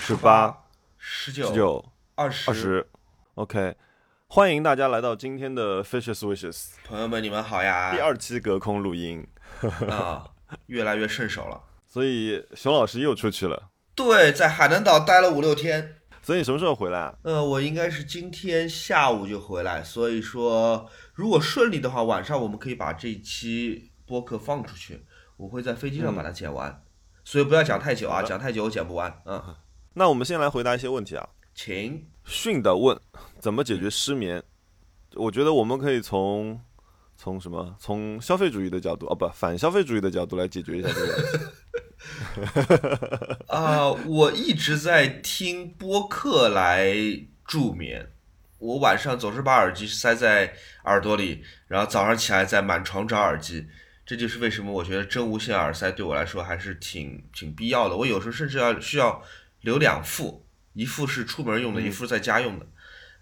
十八、十九、十九、二十、二十，OK，欢迎大家来到今天的 Fishes Wishes 朋友们，你们好呀！第二期隔空录音，啊，越来越顺手了。所以熊老师又出去了，对，在海南岛待了五六天。所以你什么时候回来啊？呃，我应该是今天下午就回来，所以说如果顺利的话，晚上我们可以把这一期播客放出去。我会在飞机上把它剪完，所以不要讲太久啊，讲太久我剪不完。嗯，那我们先来回答一些问题啊。请。训的问怎么解决失眠？我觉得我们可以从从什么从消费主义的角度哦不反消费主义的角度来解决一下这个问题。啊、我一直在听播客来助眠。我晚上总是把耳机塞在耳朵里，然后早上起来再满床找耳机。这就是为什么我觉得真无线耳塞对我来说还是挺挺必要的。我有时候甚至要需要留两副，一副是出门用的，嗯一副在家用的。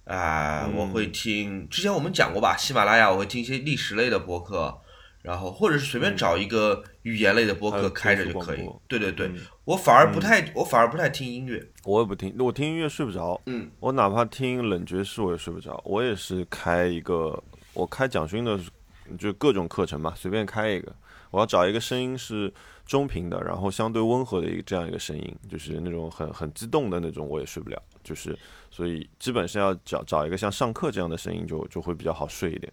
啊、嗯我会听，之前我们讲过吧，喜马拉雅我会听一些历史类的播客，然后或者是随便找一个语言类的播客开着就可以。对对对，嗯我反而不太，我反而不太听音乐。我也不听，我听音乐睡不着。嗯，我哪怕听冷爵士我也睡不着。我也是开一个，我开蒋勋的，就各种课程嘛，随便开一个。我要找一个声音是中频的，然后相对温和的一个这样一个声音，就是那种很很激动的那种，我也睡不了。就是所以基本是要找找一个像上课这样的声音就，就会比较好睡一点。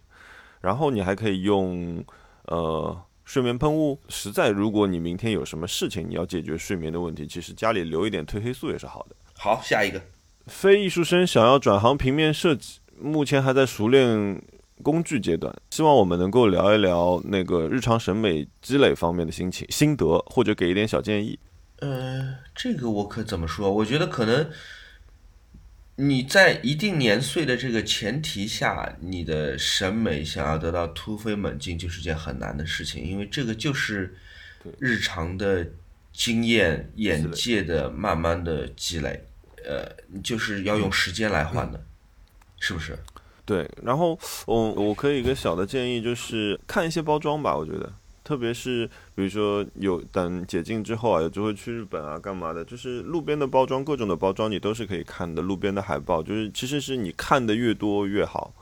然后你还可以用呃睡眠喷雾。实在如果你明天有什么事情，你要解决睡眠的问题，其实家里留一点褪黑素也是好的。好，下一个。非艺术生想要转行平面设计，目前还在熟练工具阶段。希望我们能够聊一聊那个日常审美积累方面的心情心得，或者给一点小建议。呃，这个我可怎么说？我觉得可能你在一定年岁的这个前提下，你的审美想要得到突飞猛进，就是件很难的事情，因为这个就是日常的经验、眼界的慢慢的积累，呃，就是要用时间来换的，是不是？对，然后我我可以一个小的建议就是看一些包装吧，我觉得，特别是比如说有等解禁之后啊，有机会去日本啊，干嘛的，就是路边的包装，各种的包装你都是可以看的，路边的海报，就是其实是你看的越多越好，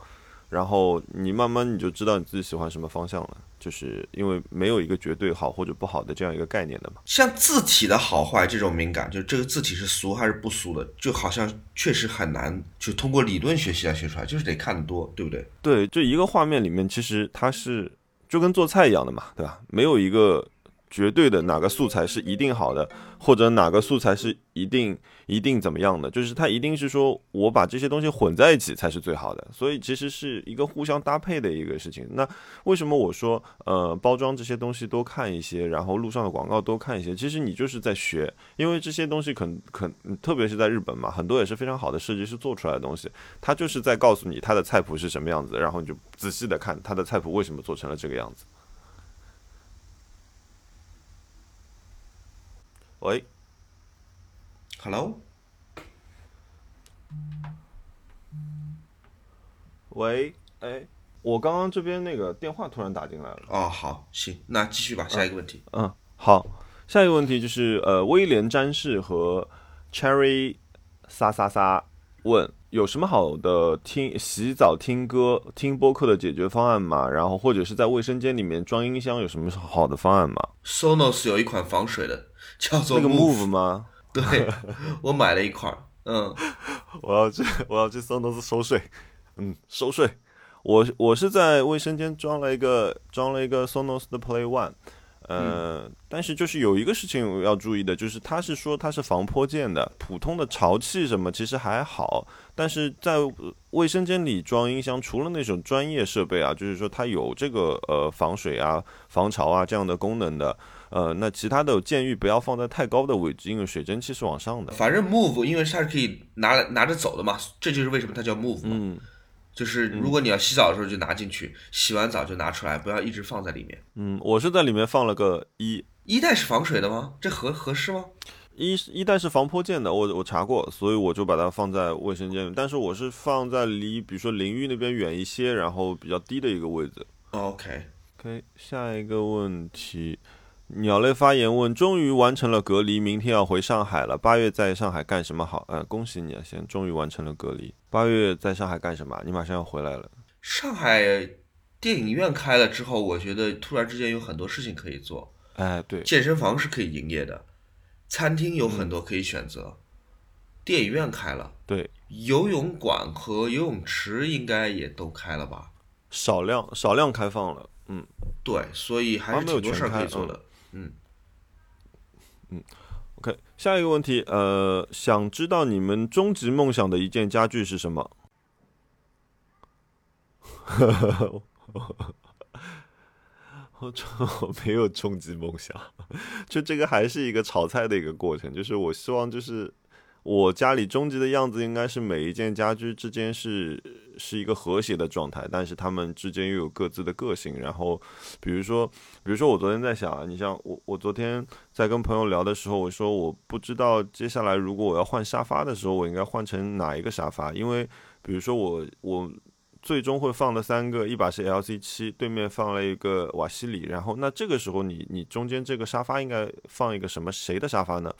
然后你慢慢你就知道你自己喜欢什么方向了，就是因为没有一个绝对好或者不好的这样一个概念的嘛。像字体的好坏这种敏感，就这个字体是俗还是不俗的，就好像确实很难，就通过理论学习来学出来，就是得看得多，对不对？对，就一个画面里面，其实它是就跟做菜一样的嘛，对吧？没有一个绝对的哪个素材是一定好的，或者哪个素材是一定一定怎么样的，就是它一定是说我把这些东西混在一起才是最好的。所以其实是一个互相搭配的一个事情。那为什么我说呃包装这些东西多看一些，然后路上的广告多看一些？其实你就是在学，因为这些东西肯肯特别是在日本嘛，很多也是非常好的设计师做出来的东西。他就是在告诉你他的菜谱是什么样子，然后你就仔细的看他的菜谱为什么做成了这个样子。喂，Hello，喂，哎，我刚刚这边那个电话突然打进来了。哦，好，行，那继续吧，下一个问题。嗯，好，下一个问题就是呃，威廉詹士和 Cherry 撒撒撒问有什么好的听洗澡听歌听播客的解决方案吗？然后或者是在卫生间里面装音箱有什么好的方案吗？Sonos 有一款防水的，叫做那个 Move 吗？对，我买了一块，嗯，我要去，我要去 Sonos 收税，嗯，收税。我我是在卫生间装了一个装了一个 Sonos 的 Play One，呃，但是就是有一个事情要注意的，就是它是说它是防泼溅的，普通的潮气什么其实还好，但是在卫生间里装音箱，除了那种专业设备啊，就是说它有这个呃防水啊、防潮啊这样的功能的，呃，那其他的建议不要放在太高的位置，因为水蒸气是往上的。反正 Move 因为它是可以拿来拿着走的嘛，这就是为什么它叫 Move 嘛。嗯就是如果你要洗澡的时候就拿进去，洗完澡就拿出来，不要一直放在里面。嗯，我是在里面放了个一。一代是防水的吗？这合合适吗？一一代是防泼溅的，我我查过，所以我就把它放在卫生间里。但是我是放在离比如说淋浴那边远一些，然后比较低的一个位置。哦 OK，OK，下一个问题，鸟类发言问：终于完成了隔离，明天要回上海了。八月在上海干什么好？嗯，恭喜你啊，先终于完成了隔离。八月在上海干什么？你马上要回来了。上海电影院开了之后，我觉得突然之间有很多事情可以做。哎，对，健身房是可以营业的，餐厅有很多可以选择，电影院开了，对，游泳馆和游泳池应该也都开了吧？少量少量开放了，嗯，对，所以还是挺多事儿可以做的。嗯，嗯，OK，下一个问题，呃，想知道你们终极梦想的一件家具是什么？我我没有终极梦想，就这个还是一个炒菜的一个过程，就是我希望就是。我家里终极的样子应该是每一件家居之间是是一个和谐的状态，但是他们之间又有各自的个性。然后，比如说，比如说我昨天在想啊，你像我，我昨天在跟朋友聊的时候，我说我不知道接下来如果我要换沙发的时候，我应该换成哪一个沙发，因为比如说我我最终会放的三个，一把是 LC 七，对面放了一个瓦西里，然后那这个时候你你中间这个沙发应该放一个什么谁的沙发呢？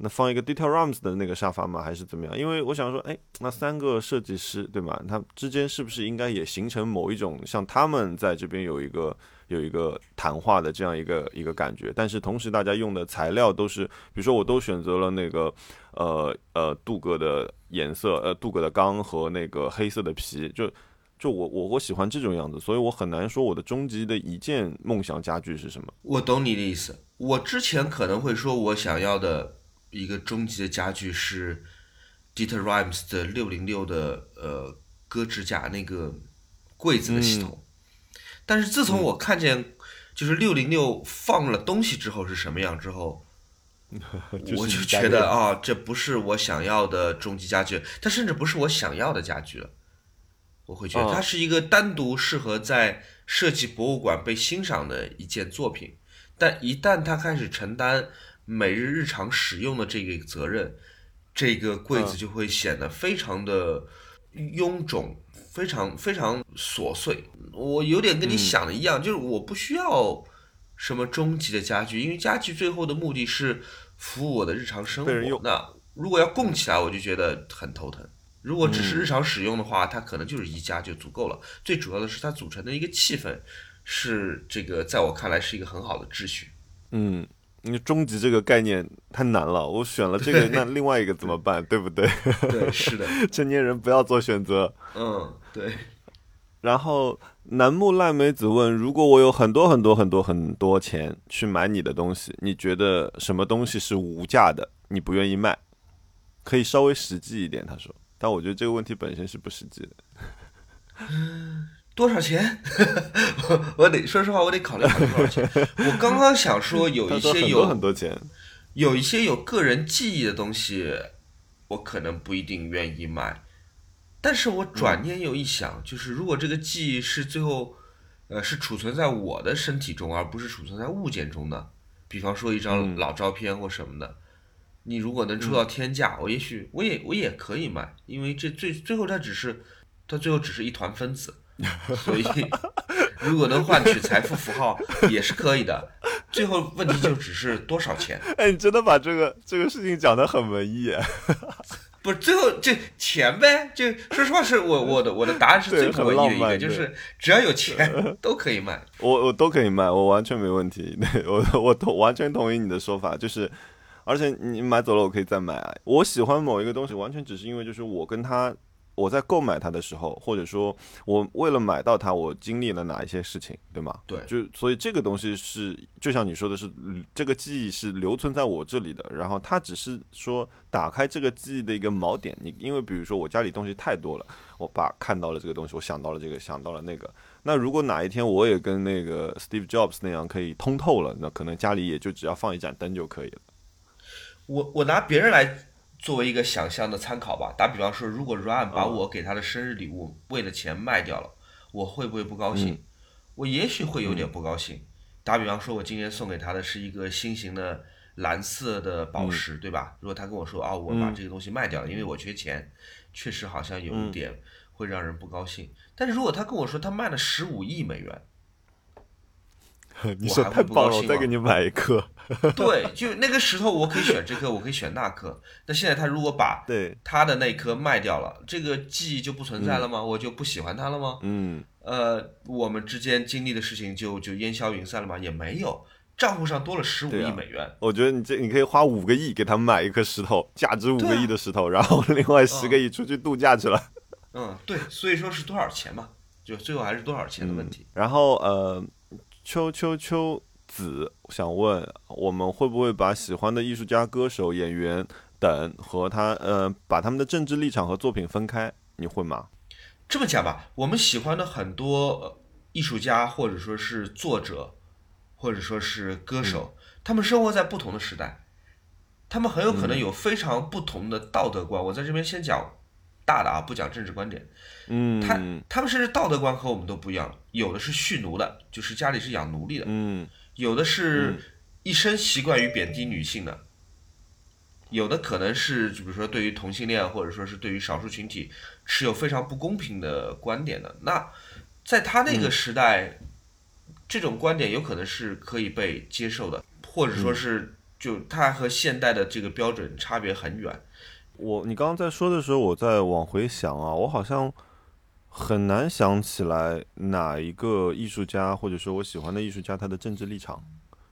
那放一个 Detail Rooms 的那个沙发吗？还是怎么样？因为我想说，哎，那三个设计师对吧？他之间是不是应该也形成某一种像他们在这边有一个有一个谈话的这样一个一个感觉？但是同时大家用的材料都是，比如说我都选择了那个呃呃镀铬的颜色，呃镀铬的钢和那个黑色的皮，就就我我我喜欢这种样子，所以我很难说我的终极的一件梦想家具是什么。我懂你的意思，我之前可能会说我想要的。一个终极的家具是 Dieter Rams 的六零六的呃搁置架那个柜子的系统，但是自从我看见就是六零六放了东西之后是什么样之后，我就觉得啊，这不是我想要的终极家具，它甚至不是我想要的家具了。我会觉得它是一个单独适合在设计博物馆被欣赏的一件作品，但一旦它开始承担。每日日常使用的这个责任，这个柜子就会显得非常的臃肿，非常非常琐碎。我有点跟你想的一样，就是我不需要什么终极的家具，因为家具最后的目的是服务我的日常生活。那如果要供起来，我就觉得很头疼。如果只是日常使用的话，它可能就是宜家就足够了。最主要的是它组成的一个气氛，是这个在我看来是一个很好的秩序。嗯。因为终极这个概念太难了，我选了这个，那另外一个怎么办？对不对？对，是的，成年人不要做选择。嗯，对。然后楠木烂梅子问：如果我有很多很多很多很多钱去买你的东西，你觉得什么东西是无价的？你不愿意卖？可以稍微实际一点，他说。但我觉得这个问题本身是不实际的。多少钱？我得说实话，我得考虑考虑多少钱。我刚刚想说，有一些有很多钱，有一些有个人记忆的东西，我可能不一定愿意买。但是我转念又一想，就是如果这个记忆是最后，呃，是储存在我的身体中，而不是储存在物件中的，比方说一张老照片或什么的，你如果能出到天价，我也许我也我也可以买，因为这最最后它只是，它最后只是一团分子。所以，如果能换取财富符号 也是可以的。最后问题就只是多少钱？哎，你真的把这个这个事情讲得很文艺。不是，最后这钱呗。就说实话，是我我的我的答案是最文艺的一个，就是只要有钱都可以卖。我我都可以卖，我完全没问题。我我同完全同意你的说法，就是而且你买走了，我可以再买啊。我喜欢某一个东西，完全只是因为就是我跟他。我在购买它的时候，或者说我为了买到它，我经历了哪一些事情，对吗？对，就所以这个东西是，就像你说的是，这个记忆是留存在我这里的，然后它只是说打开这个记忆的一个锚点。你因为比如说我家里东西太多了，我把看到了这个东西，我想到了这个，想到了那个。那如果哪一天我也跟那个 Steve Jobs 那样可以通透了，那可能家里也就只要放一盏灯就可以了。我我拿别人来。作为一个想象的参考吧，打比方说，如果 Ryan 把我给他的生日礼物为了钱卖掉了，我会不会不高兴？我也许会有点不高兴。打比方说，我今年送给他的是一个新型的蓝色的宝石，对吧？如果他跟我说啊，我把这个东西卖掉了，因为我缺钱，确实好像有一点会让人不高兴。但是如果他跟我说他卖了十五亿美元，你说太棒了，会不高兴吗我再给你买一颗。对，就那个石头，我可以选这颗，我可以选那颗。那现在他如果把对，他的那颗卖掉了，这个记忆就不存在了吗？我就不喜欢他了吗？嗯，呃，我们之间经历的事情就就烟消云散了吗？也没有，账户上多了十五亿美元。我觉得你这你可以花五个亿给他买一颗石头，价值五个亿的石头，然后另外十个亿出去度假去了。嗯，对，所以说是多少钱嘛？就最后还是多少钱的问题。然后呃，秋秋秋子想问，我们会不会把喜欢的艺术家、歌手、演员等和他呃把他们的政治立场和作品分开？你会吗？这么讲吧，我们喜欢的很多呃艺术家，或者说是作者，或者说是歌手，他们生活在不同的时代，他们很有可能有非常不同的道德观。我在这边先讲大的啊，不讲政治观点。嗯，他他们甚至道德观和我们都不一样，有的是蓄奴的，就是家里是养奴隶的；嗯有的是一生习惯于贬低女性的；有的可能是，就比如说对于同性恋或者说是对于少数群体持有非常不公平的观点的。那在他那个时代，这种观点有可能是可以被接受的，或者说是就他和现代的这个标准差别很远。我你刚刚在说的时候，我在往回想啊，我好像很难想起来哪一个艺术家或者说我喜欢的艺术家他的政治立场，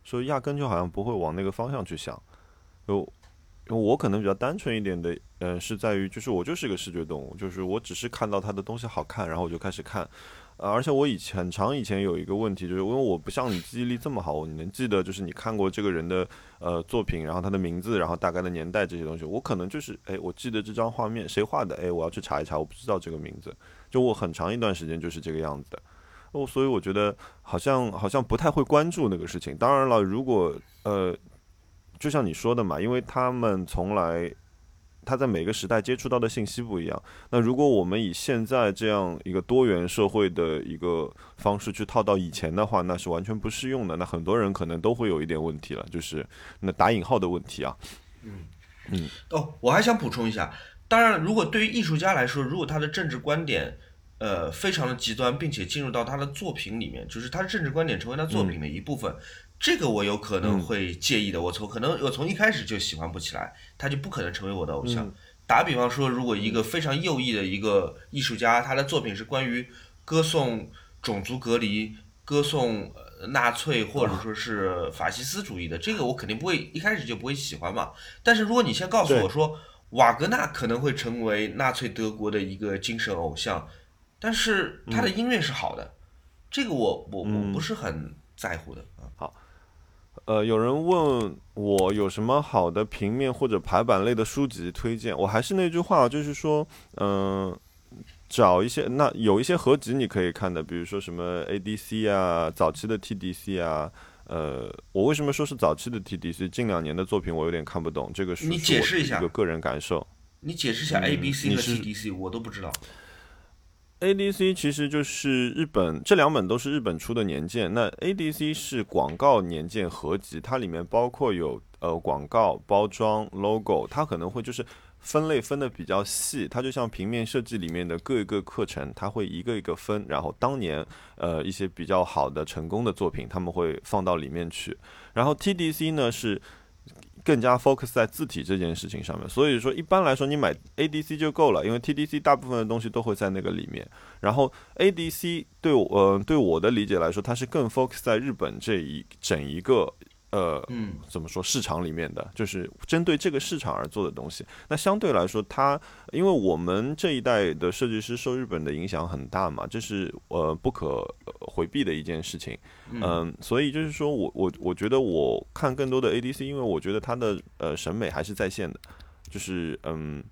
所以压根就好像不会往那个方向去想。就，我可能比较单纯一点的，嗯、是在于就是我就是个视觉动物，就是我只是看到他的东西好看，然后我就开始看。呃，而且我以前很长以前有一个问题，就是因为我不像你记忆力这么好，你能记得就是你看过这个人的呃作品，然后他的名字，然后大概的年代这些东西，我可能就是哎，我记得这张画面谁画的，哎，我要去查一查，我不知道这个名字，就我很长一段时间就是这个样子的。哦，所以我觉得好像好像不太会关注那个事情。当然了，如果呃，就像你说的嘛，因为他们从来他在每个时代接触到的信息不一样。那如果我们以现在这样一个多元社会的一个方式去套到以前的话，那是完全不适用的。那很多人可能都会有一点问题了，就是那打引号的问题啊。嗯嗯哦，我还想补充一下，当然，如果对于艺术家来说，如果他的政治观点，呃，非常的极端，并且进入到他的作品里面，就是他的政治观点成为他作品的一部分，这个我有可能会介意的。我从可能我从一开始就喜欢不起来，他就不可能成为我的偶像。打比方说，如果一个非常右翼的一个艺术家，他的作品是关于歌颂种族隔离、歌颂呃纳粹或者说是法西斯主义的，这个我肯定不会一开始就不会喜欢嘛。但是如果你先告诉我说，瓦格纳可能会成为纳粹德国的一个精神偶像，但是他的音乐是好的，这个我我我不是很在乎的啊。呃，有人问我有什么好的平面或者排版类的书籍推荐，我还是那句话，就是说，嗯、找一些那有一些合集你可以看的，比如说什么 ADC 啊，早期的 TDC 啊。呃，我为什么说是早期的 TDC？近两年的作品我有点看不懂，这个是你解释一下个个人感受。你解释一下 A、B、C 和嗯你是 TDC，我都不知道。ADC 其实就是日本这两本都是日本出的年鉴，那 ADC 是广告年鉴合集，它里面包括有呃广告包装 logo，它可能会就是分类分的比较细，它就像平面设计里面的各一个课程，它会一个一个分，然后当年呃一些比较好的成功的作品，他们会放到里面去，然后 TDC 呢是。更加 focus 在字体这件事情上面，所以说一般来说你买 ADC 就够了，因为 TDC 大部分的东西都会在那个里面。然后 ADC 对我呃对我的理解来说，它是更 focus 在日本这一整一个呃嗯，怎么说市场里面的，就是针对这个市场而做的东西。那相对来说，它因为我们这一代的设计师受日本的影响很大嘛，这是呃不可呃回避的一件事情。嗯，所以就是说我我我觉得我看更多的 ADC，因为我觉得它的呃审美还是在线的，就是嗯，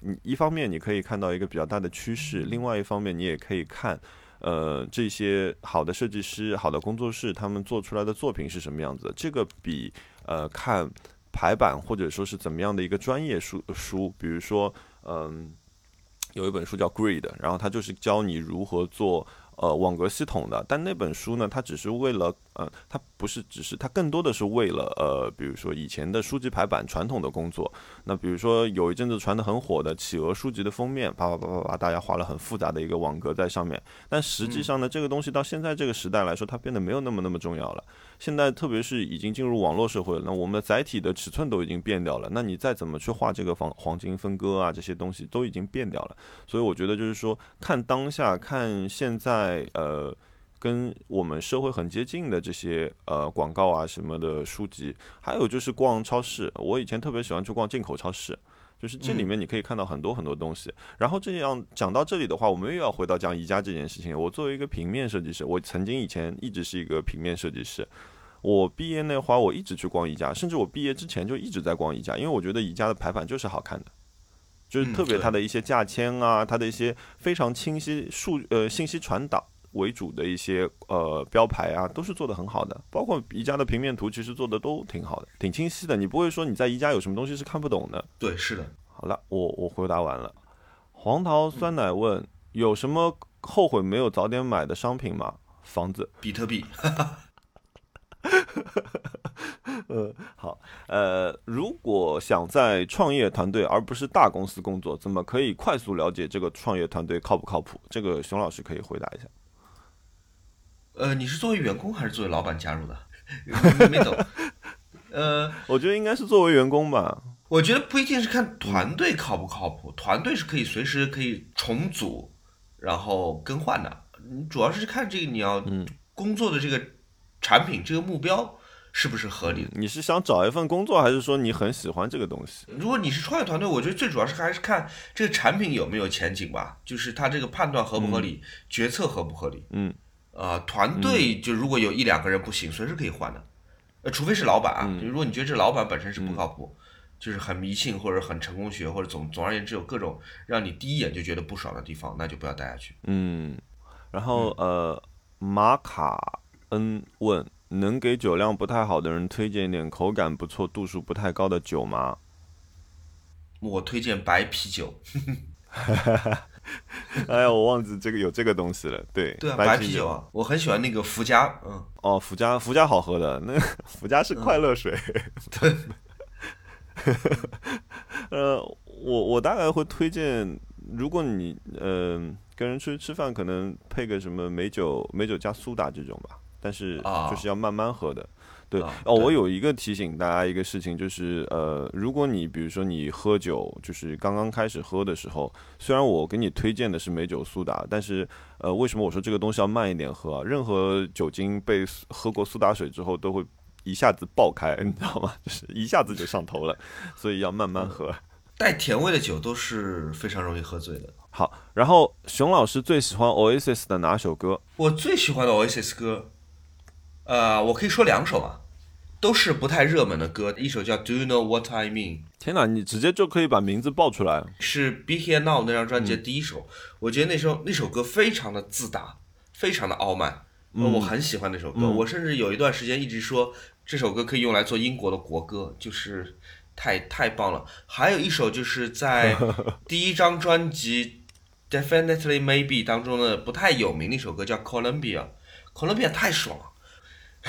你一方面你可以看到一个比较大的趋势，另外一方面你也可以看。呃，这些好的设计师、好的工作室，他们做出来的作品是什么样子？这个比呃看排版或者说是怎么样的一个专业书书，比如说嗯，有一本书叫《Grid》，然后它就是教你如何做呃网格系统的，但那本书呢，它只是为了呃，它不是只是它更多的是为了呃，比如说以前的书籍排版传统的工作。那比如说有一阵子传的很火的企鹅书籍的封面，啪啪啪啪啪，大家画了很复杂的一个网格在上面。但实际上呢，这个东西到现在这个时代来说，它变得没有那么那么重要了。现在特别是已经进入网络社会了，那我们的载体的尺寸都已经变掉了。那你再怎么去画这个黄黄金分割啊，这些东西都已经变掉了。所以我觉得就是说，看当下，看现在，呃，跟我们社会很接近的这些呃广告啊什么的书籍，还有就是逛超市。我以前特别喜欢去逛进口超市，就是这里面你可以看到很多很多东西。然后这样讲到这里的话，我们又要回到讲宜家这件事情。我作为一个平面设计师，我曾经以前一直是一个平面设计师。我毕业那会儿，我一直去逛宜家，甚至我毕业之前就一直在逛宜家，因为我觉得宜家的排版就是好看的。就是特别它的一些价签啊，它的一些非常清晰数呃信息传导为主的一些呃标牌啊，都是做的很好的。包括宜家的平面图，其实做的都挺好的，挺清晰的。你不会说你在宜家有什么东西是看不懂的。对，是的。好了，我我回答完了。黄桃酸奶问有什么后悔没有早点买的商品吗？房子。比特币。呃，好，呃，如果想在创业团队而不是大公司工作，怎么可以快速了解这个创业团队靠不靠谱？这个熊老师可以回答一下。呃，你是作为员工还是作为老板加入的？没懂。呃，我觉得应该是作为员工吧。我觉得不一定是看团队靠不靠谱，团队是可以随时可以重组，然后更换的。你主要是看这个你要工作的这个产品这个目标。是不是合理的？你是想找一份工作，还是说你很喜欢这个东西？如果你是创业团队，我觉得最主要是还是看这个产品有没有前景吧，就是他这个判断合不合理，决策合不合理。嗯，啊，团队就如果有一两个人不行，随时可以换的，呃，除非是老板啊。如果你觉得这老板本身是不靠谱，就是很迷信或者很成功学，或者总总而言之有各种让你第一眼就觉得不爽的地方，那就不要待下去。嗯，然后呃，马卡恩问。能给酒量不太好的人推荐一点口感不错、度数不太高的酒吗？我推荐白啤酒。哎呀，我忘记这个有这个东西了。对，对啊，白啤酒啊，我很喜欢那个福佳。嗯，哦，福佳，福佳好喝的，那 福佳是快乐水。对。呃，我我大概会推荐，如果你呃跟人出去吃饭，可能配个什么美酒、美酒加苏打这种吧。但是就是要慢慢喝的，对哦。我有一个提醒大家一个事情，就是呃，如果你比如说你喝酒，就是刚刚开始喝的时候，虽然我给你推荐的是美酒苏打，但是呃，为什么我说这个东西要慢一点喝？啊任何酒精被喝过苏打水之后，都会一下子爆开，你知道吗？就是一下子就上头了，所以要慢慢喝。带甜味的酒都是非常容易喝醉的。好，然后熊老师最喜欢 Oasis 的哪首歌？我最喜欢的 Oasis 歌。呃，我可以说两首吧，都是不太热门的歌。一首叫《Do You Know What I Mean》。天哪，你直接就可以把名字报出来。是《Be Here Now》那张专辑的第一首。我觉得那首那首歌非常的自大，非常的傲慢。我很喜欢那首歌。我甚至有一段时间一直说这首歌可以用来做英国的国歌，就是太太棒了。还有一首就是在 第一张专辑《Definitely Maybe》当中的不太有名的一首歌，叫《Columbia》。Columbia 太爽了。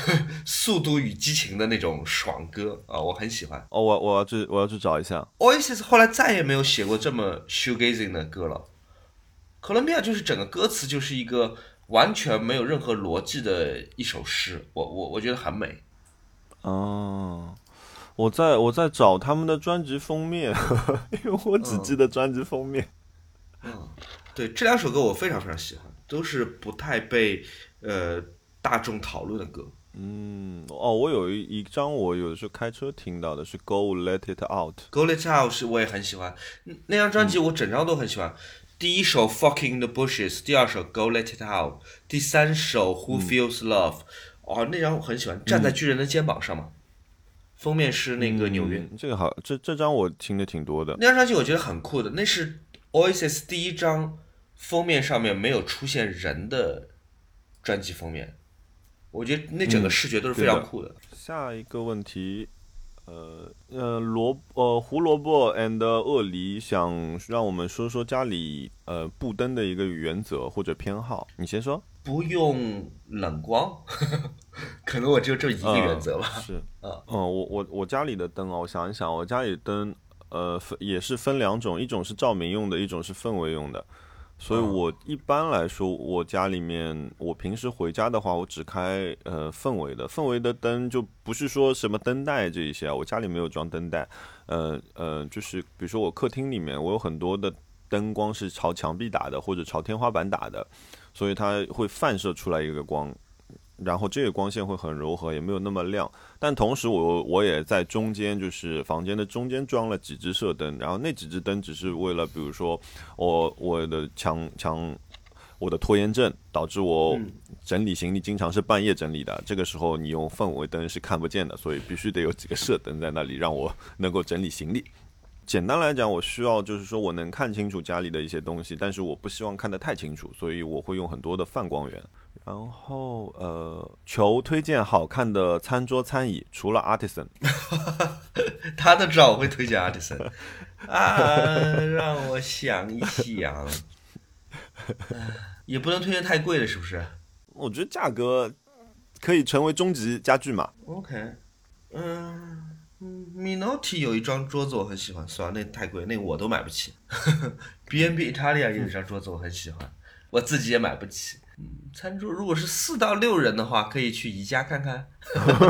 速度与激情的那种爽歌啊，我很喜欢。哦，我我要去我要去找一下。Oasis 后来再也没有写过这么 shoegazing 的歌了。哥伦比亚就是整个歌词就是一个完全没有任何逻辑的一首诗，我我我觉得很美。哦，我在我在找他们的专辑封面，因为我只记得专辑封面。嗯，对，这两首歌我非常非常喜欢，都是不太被呃大众讨论的歌。嗯，哦，我有一一张，我有的时候开车听到的是《Go Let It Out》。Go Let It Out 是我也很喜欢，那张专辑我整张都很喜欢。第一首《Fucking in the Bushes》，第二首《Go Let It Out》，第三首《Who Feels Love》。哦，那张我很喜欢，站在巨人的肩膀上嘛。封面是那个纽约。这个好，这这张我听的挺多的。那张专辑我觉得很酷的，那是 Oasis 第一张封面上面没有出现人的专辑封面。我觉得那整个视觉都是非常酷的。下一个问题，呃呃，萝呃胡萝卜 and 鳄梨想让我们说说家里呃布灯的一个原则或者偏好。你先说。不用冷光，可能我只有这一个原则吧。是，嗯，我我我家里的灯啊，我想一想，我家里灯，呃，分也是分两种，一种是照明用的，一种是氛围用的。所以我一般来说，我家里面，我平时回家的话，我只开呃氛围的，氛围的灯就不是说什么灯带这一些啊，我家里没有装灯带，呃呃，就是比如说我客厅里面，我有很多的灯光是朝墙壁打的，或者朝天花板打的，所以它会反射出来一个光。然后这个光线会很柔和，也没有那么亮。但同时，我我也在中间，就是房间的中间装了几只射灯。然后那几只灯只是为了，比如说我我的强强，我的拖延症导致我整理行李经常是半夜整理的。这个时候你用氛围灯是看不见的，所以必须得有几个射灯在那里，让我 能够整理行李。简单来讲，我需要就是说我能看清楚家里的一些东西，但是我不希望看得太清楚，所以我会用很多的泛光源。然后呃，求推荐好看的餐桌餐椅，除了 Artisan，他都知道我会推荐 Artisan 啊，让我想一想，也不能推荐太贵的，是不是？我觉得价格可以成为终极家具嘛。OK，嗯。嗯，Minotti 有一张桌子我很喜欢，算了，那太贵，那我都买不起。B&B Italia 有一张桌子我很喜欢，我自己也买不起。嗯，餐桌如果是四到六人的话，可以去宜家看看。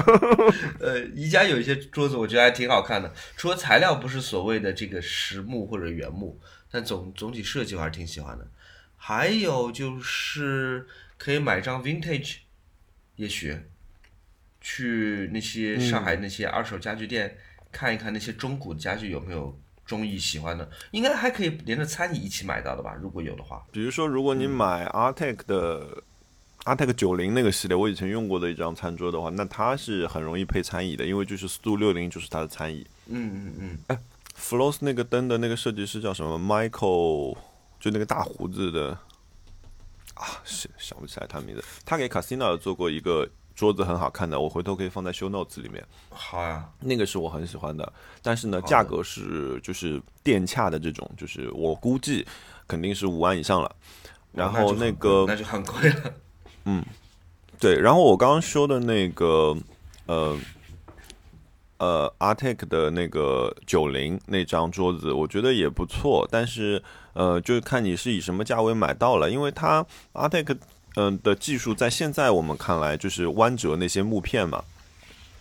呃，宜家有一些桌子我觉得还挺好看的，除了材料不是所谓的这个实木或者原木，但总总体设计我还是挺喜欢的。还有就是可以买张 Vintage，也许。去那些上海那些二手家具店看一看，那些中古家具有没有中意喜欢的，应该还可以连着餐椅一起买到的吧？如果有的话，比如说如果你买 Artec 的 Artec 九零那个系列，我以前用过的一张餐桌的话，那它是很容易配餐椅的，因为就是 Stu 六零就是它的餐椅。嗯嗯嗯。哎，Floss 那个灯的那个设计师叫什么？Michael，就那个大胡子的啊，是想不起来他名字。他给 Casino 做过一个。桌子很好看的，我回头可以放在 show notes 里面。好呀，那个是我很喜欢的，但是呢，价格是就是电洽的这种，就是我估计肯定是五万以上了。然后那个那就很贵了。嗯，对。然后我刚刚说的那个呃呃 Artec 的那个九零那张桌子，我觉得也不错，但是呃，就是看你是以什么价位买到了，因为它 Artec。嗯的技术在现在我们看来就是弯折那些木片嘛，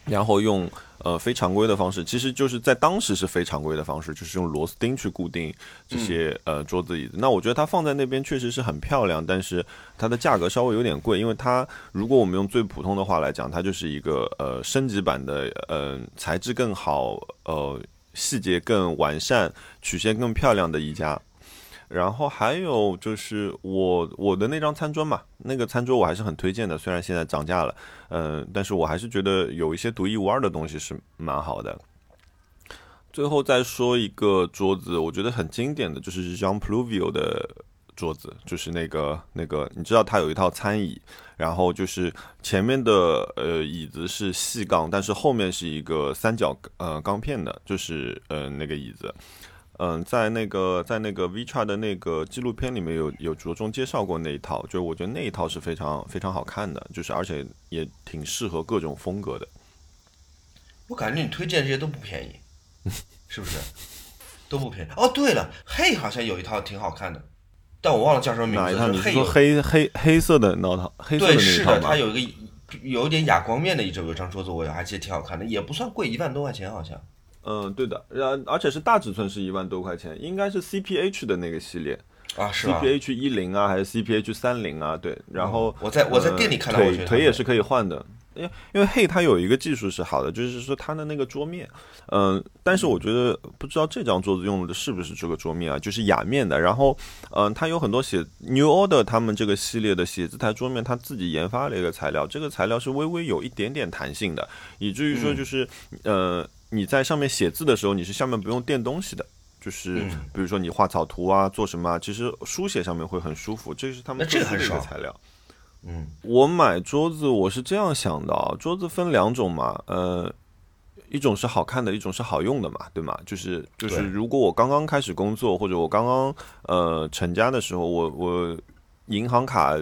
然后用呃非常规的方式，其实就是在当时是非常规的方式，就是用螺丝钉去固定这些呃桌子椅子。那我觉得它放在那边确实是很漂亮，但是它的价格稍微有点贵，因为它如果我们用最普通的话来讲，它就是一个呃升级版的，呃材质更好，呃细节更完善，曲线更漂亮的一家。然后还有就是我我的那张餐桌嘛，那个餐桌我还是很推荐的，虽然现在涨价了，嗯，但是我还是觉得有一些独一无二的东西是蛮好的。最后再说一个桌子，我觉得很经典的就是 Jean Pluvio 的桌子，就是那个那个，你知道它有一套餐椅，然后就是前面的呃椅子是细钢，但是后面是一个三角呃钢片的，就是呃那个椅子。嗯，在那个在那个 v c h a 的那个纪录片里面有有着重介绍过那一套，就是我觉得那一套是非常非常好看的，就是而且也挺适合各种风格的。我感觉你推荐这些都不便宜，是不是？都不便宜。哦，对了，黑好像有一套挺好看的，但我忘了叫什么名字。哪一套？你说黑黑黑色的那套？黑色的那套对，是的，它有一个有点哑光面的一张有张桌子，我还记得挺好看的，也不算贵，一万多块钱好像。嗯，对的，然而且是大尺寸，是一万多块钱，应该是 CPH 的那个系列啊，是 CPH 一零啊，还是 CPH 三零啊？对，然后我在我在店里看到腿腿也是可以换的，因为因为 Hey 它有一个技术是好的，就是说它的那个桌面，嗯，但是我觉得不知道这张桌子用的是不是这个桌面啊，就是雅面的，然后嗯，它有很多写 New Order 他们这个系列的写字台桌面，它自己研发了一个材料，这个材料是微微有一点点弹性的，以至于说就是呃。你在上面写字的时候，你是下面不用垫东西的，就是比如说你画草图啊，做什么啊，其实书写上面会很舒服。这是他们这个材料。嗯，我买桌子我是这样想的啊，桌子分两种嘛，呃，一种是好看的，一种是好用的嘛，对吗？就是就是，如果我刚刚开始工作或者我刚刚呃成家的时候，我我银行卡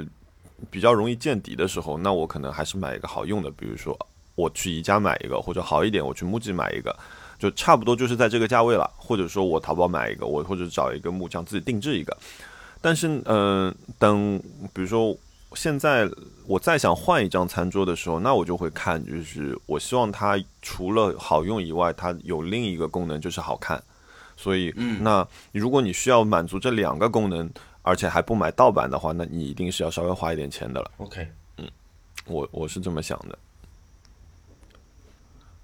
比较容易见底的时候，那我可能还是买一个好用的，比如说我去宜家买一个，或者好一点我去木吉买一个，就差不多就是在这个价位了。或者说我淘宝买一个，我或者找一个木匠自己定制一个。但是，嗯，等比如说现在我再想换一张餐桌的时候，那我就会看，就是我希望它除了好用以外，它有另一个功能就是好看。所以，那如果你需要满足这两个功能，而且还不买盗版的话，那你一定是要稍微花一点钱的了。OK，嗯，我我是这么想的。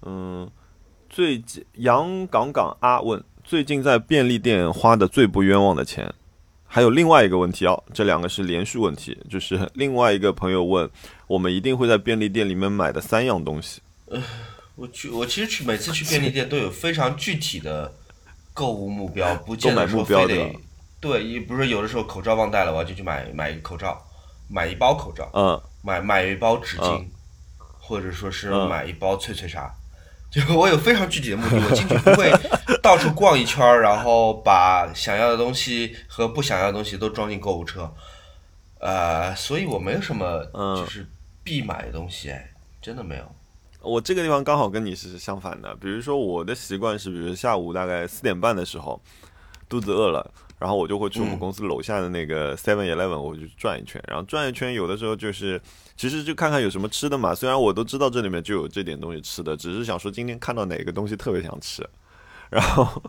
嗯，最近杨港港阿问，最近在便利店花的最不冤枉的钱。还有另外一个问题哦，这两个是连续问题，就是另外一个朋友问，我们一定会在便利店里面买的三样东西。呃，我去，我其实去每次去便利店都有非常具体的购物目标，不见得说非得对，也不是有的时候口罩忘带了，我就去买买一个口罩，买一包口罩，嗯，买买一包纸巾，或者说是买一包脆脆鲨。就我有非常具体的目的，我进去不会到处逛一圈儿，然后把想要的东西和不想要的东西都装进购物车，呃，所以我没有什么就是必买的东西，哎，真的没有。我这个地方刚好跟你是相反的，比如说我的习惯是，比如下午大概四点半的时候，肚子饿了。然后我就会去我们公司楼下的那个 Seven Eleven，我就转一圈。然后转一圈，有的时候就是，其实就看看有什么吃的嘛。虽然我都知道这里面就有这点东西吃的，只是想说今天看到哪个东西特别想吃。然后，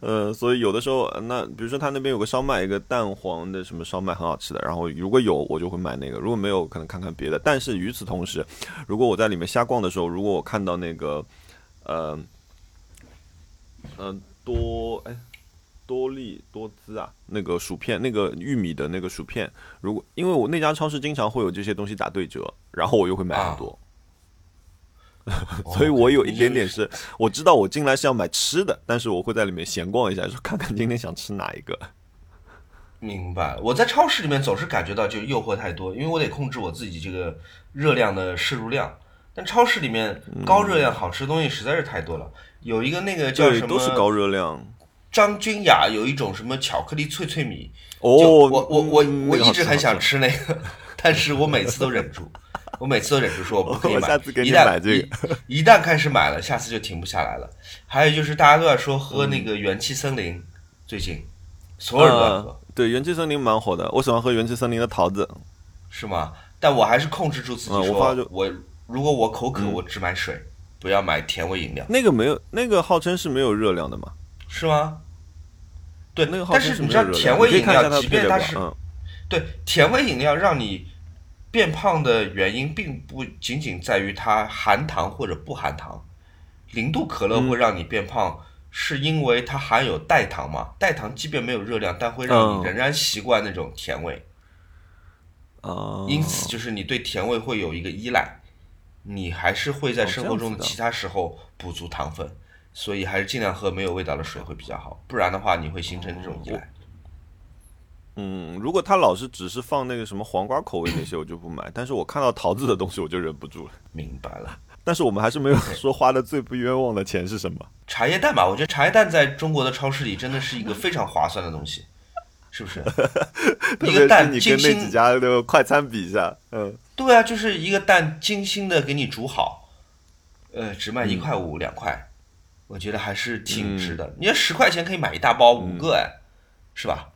呃，所以有的时候，那比如说他那边有个烧麦，一个蛋黄的什么烧麦很好吃的。然后如果有，我就会买那个；如果没有，可能看看别的。但是与此同时，如果我在里面瞎逛的时候，如果我看到那个，呃，嗯，多哎。多利多滋啊，那个薯片，那个玉米的那个薯片，如果因为我那家超市经常会有这些东西打对折，然后我又会买很多，所以我有一点点是，我知道我进来是要买吃的，但是我会在里面闲逛一下，说看看今天想吃哪一个。明白，我在超市里面总是感觉到就诱惑太多，因为我得控制我自己这个热量的摄入量，但超市里面高热量好吃的东西实在是太多了，有一个那个叫什么都是高热量。张君雅有一种什么巧克力脆脆米，哦，我我我我一直很想吃那个，但是我每次都忍住，我每次都忍住说我不可以买，一旦一一旦开始买了，下次就停不下来了。还有就是大家都在说喝那个元气森林，最近所有人都在喝，对元气森林蛮火的，我喜欢喝元气森林的桃子，是吗？但我还是控制住自己说，我如果我口渴，我只买水，不要买甜味饮料。那个没有，那个号称是没有热量的嘛？是吗？对，那个但是你知道甜味饮料，即便它是，对甜味饮料让你变胖的原因，并不仅仅在于它含糖或者不含糖。零度可乐会让你变胖，是因为它含有代糖嘛？代糖即便没有热量，但会让你仍然习惯那种甜味。哦。因此，就是你对甜味会有一个依赖，你还是会在生活中的其他时候补足糖分。所以还是尽量喝没有味道的水会比较好，不然的话你会形成这种依赖。嗯，如果他老是只是放那个什么黄瓜口味那些，我就不买。但是我看到桃子的东西，我就忍不住了。明白了。但是我们还是没有说花的最不冤枉的钱是什么？茶叶蛋吧，我觉得茶叶蛋在中国的超市里真的是一个非常划算的东西，是不是？一个蛋你跟那几家的快餐比一下，嗯，对啊，就是一个蛋精心的给你煮好，呃，只卖一块五两块。我觉得还是挺值的。你要十块钱可以买一大包五个哎，是吧？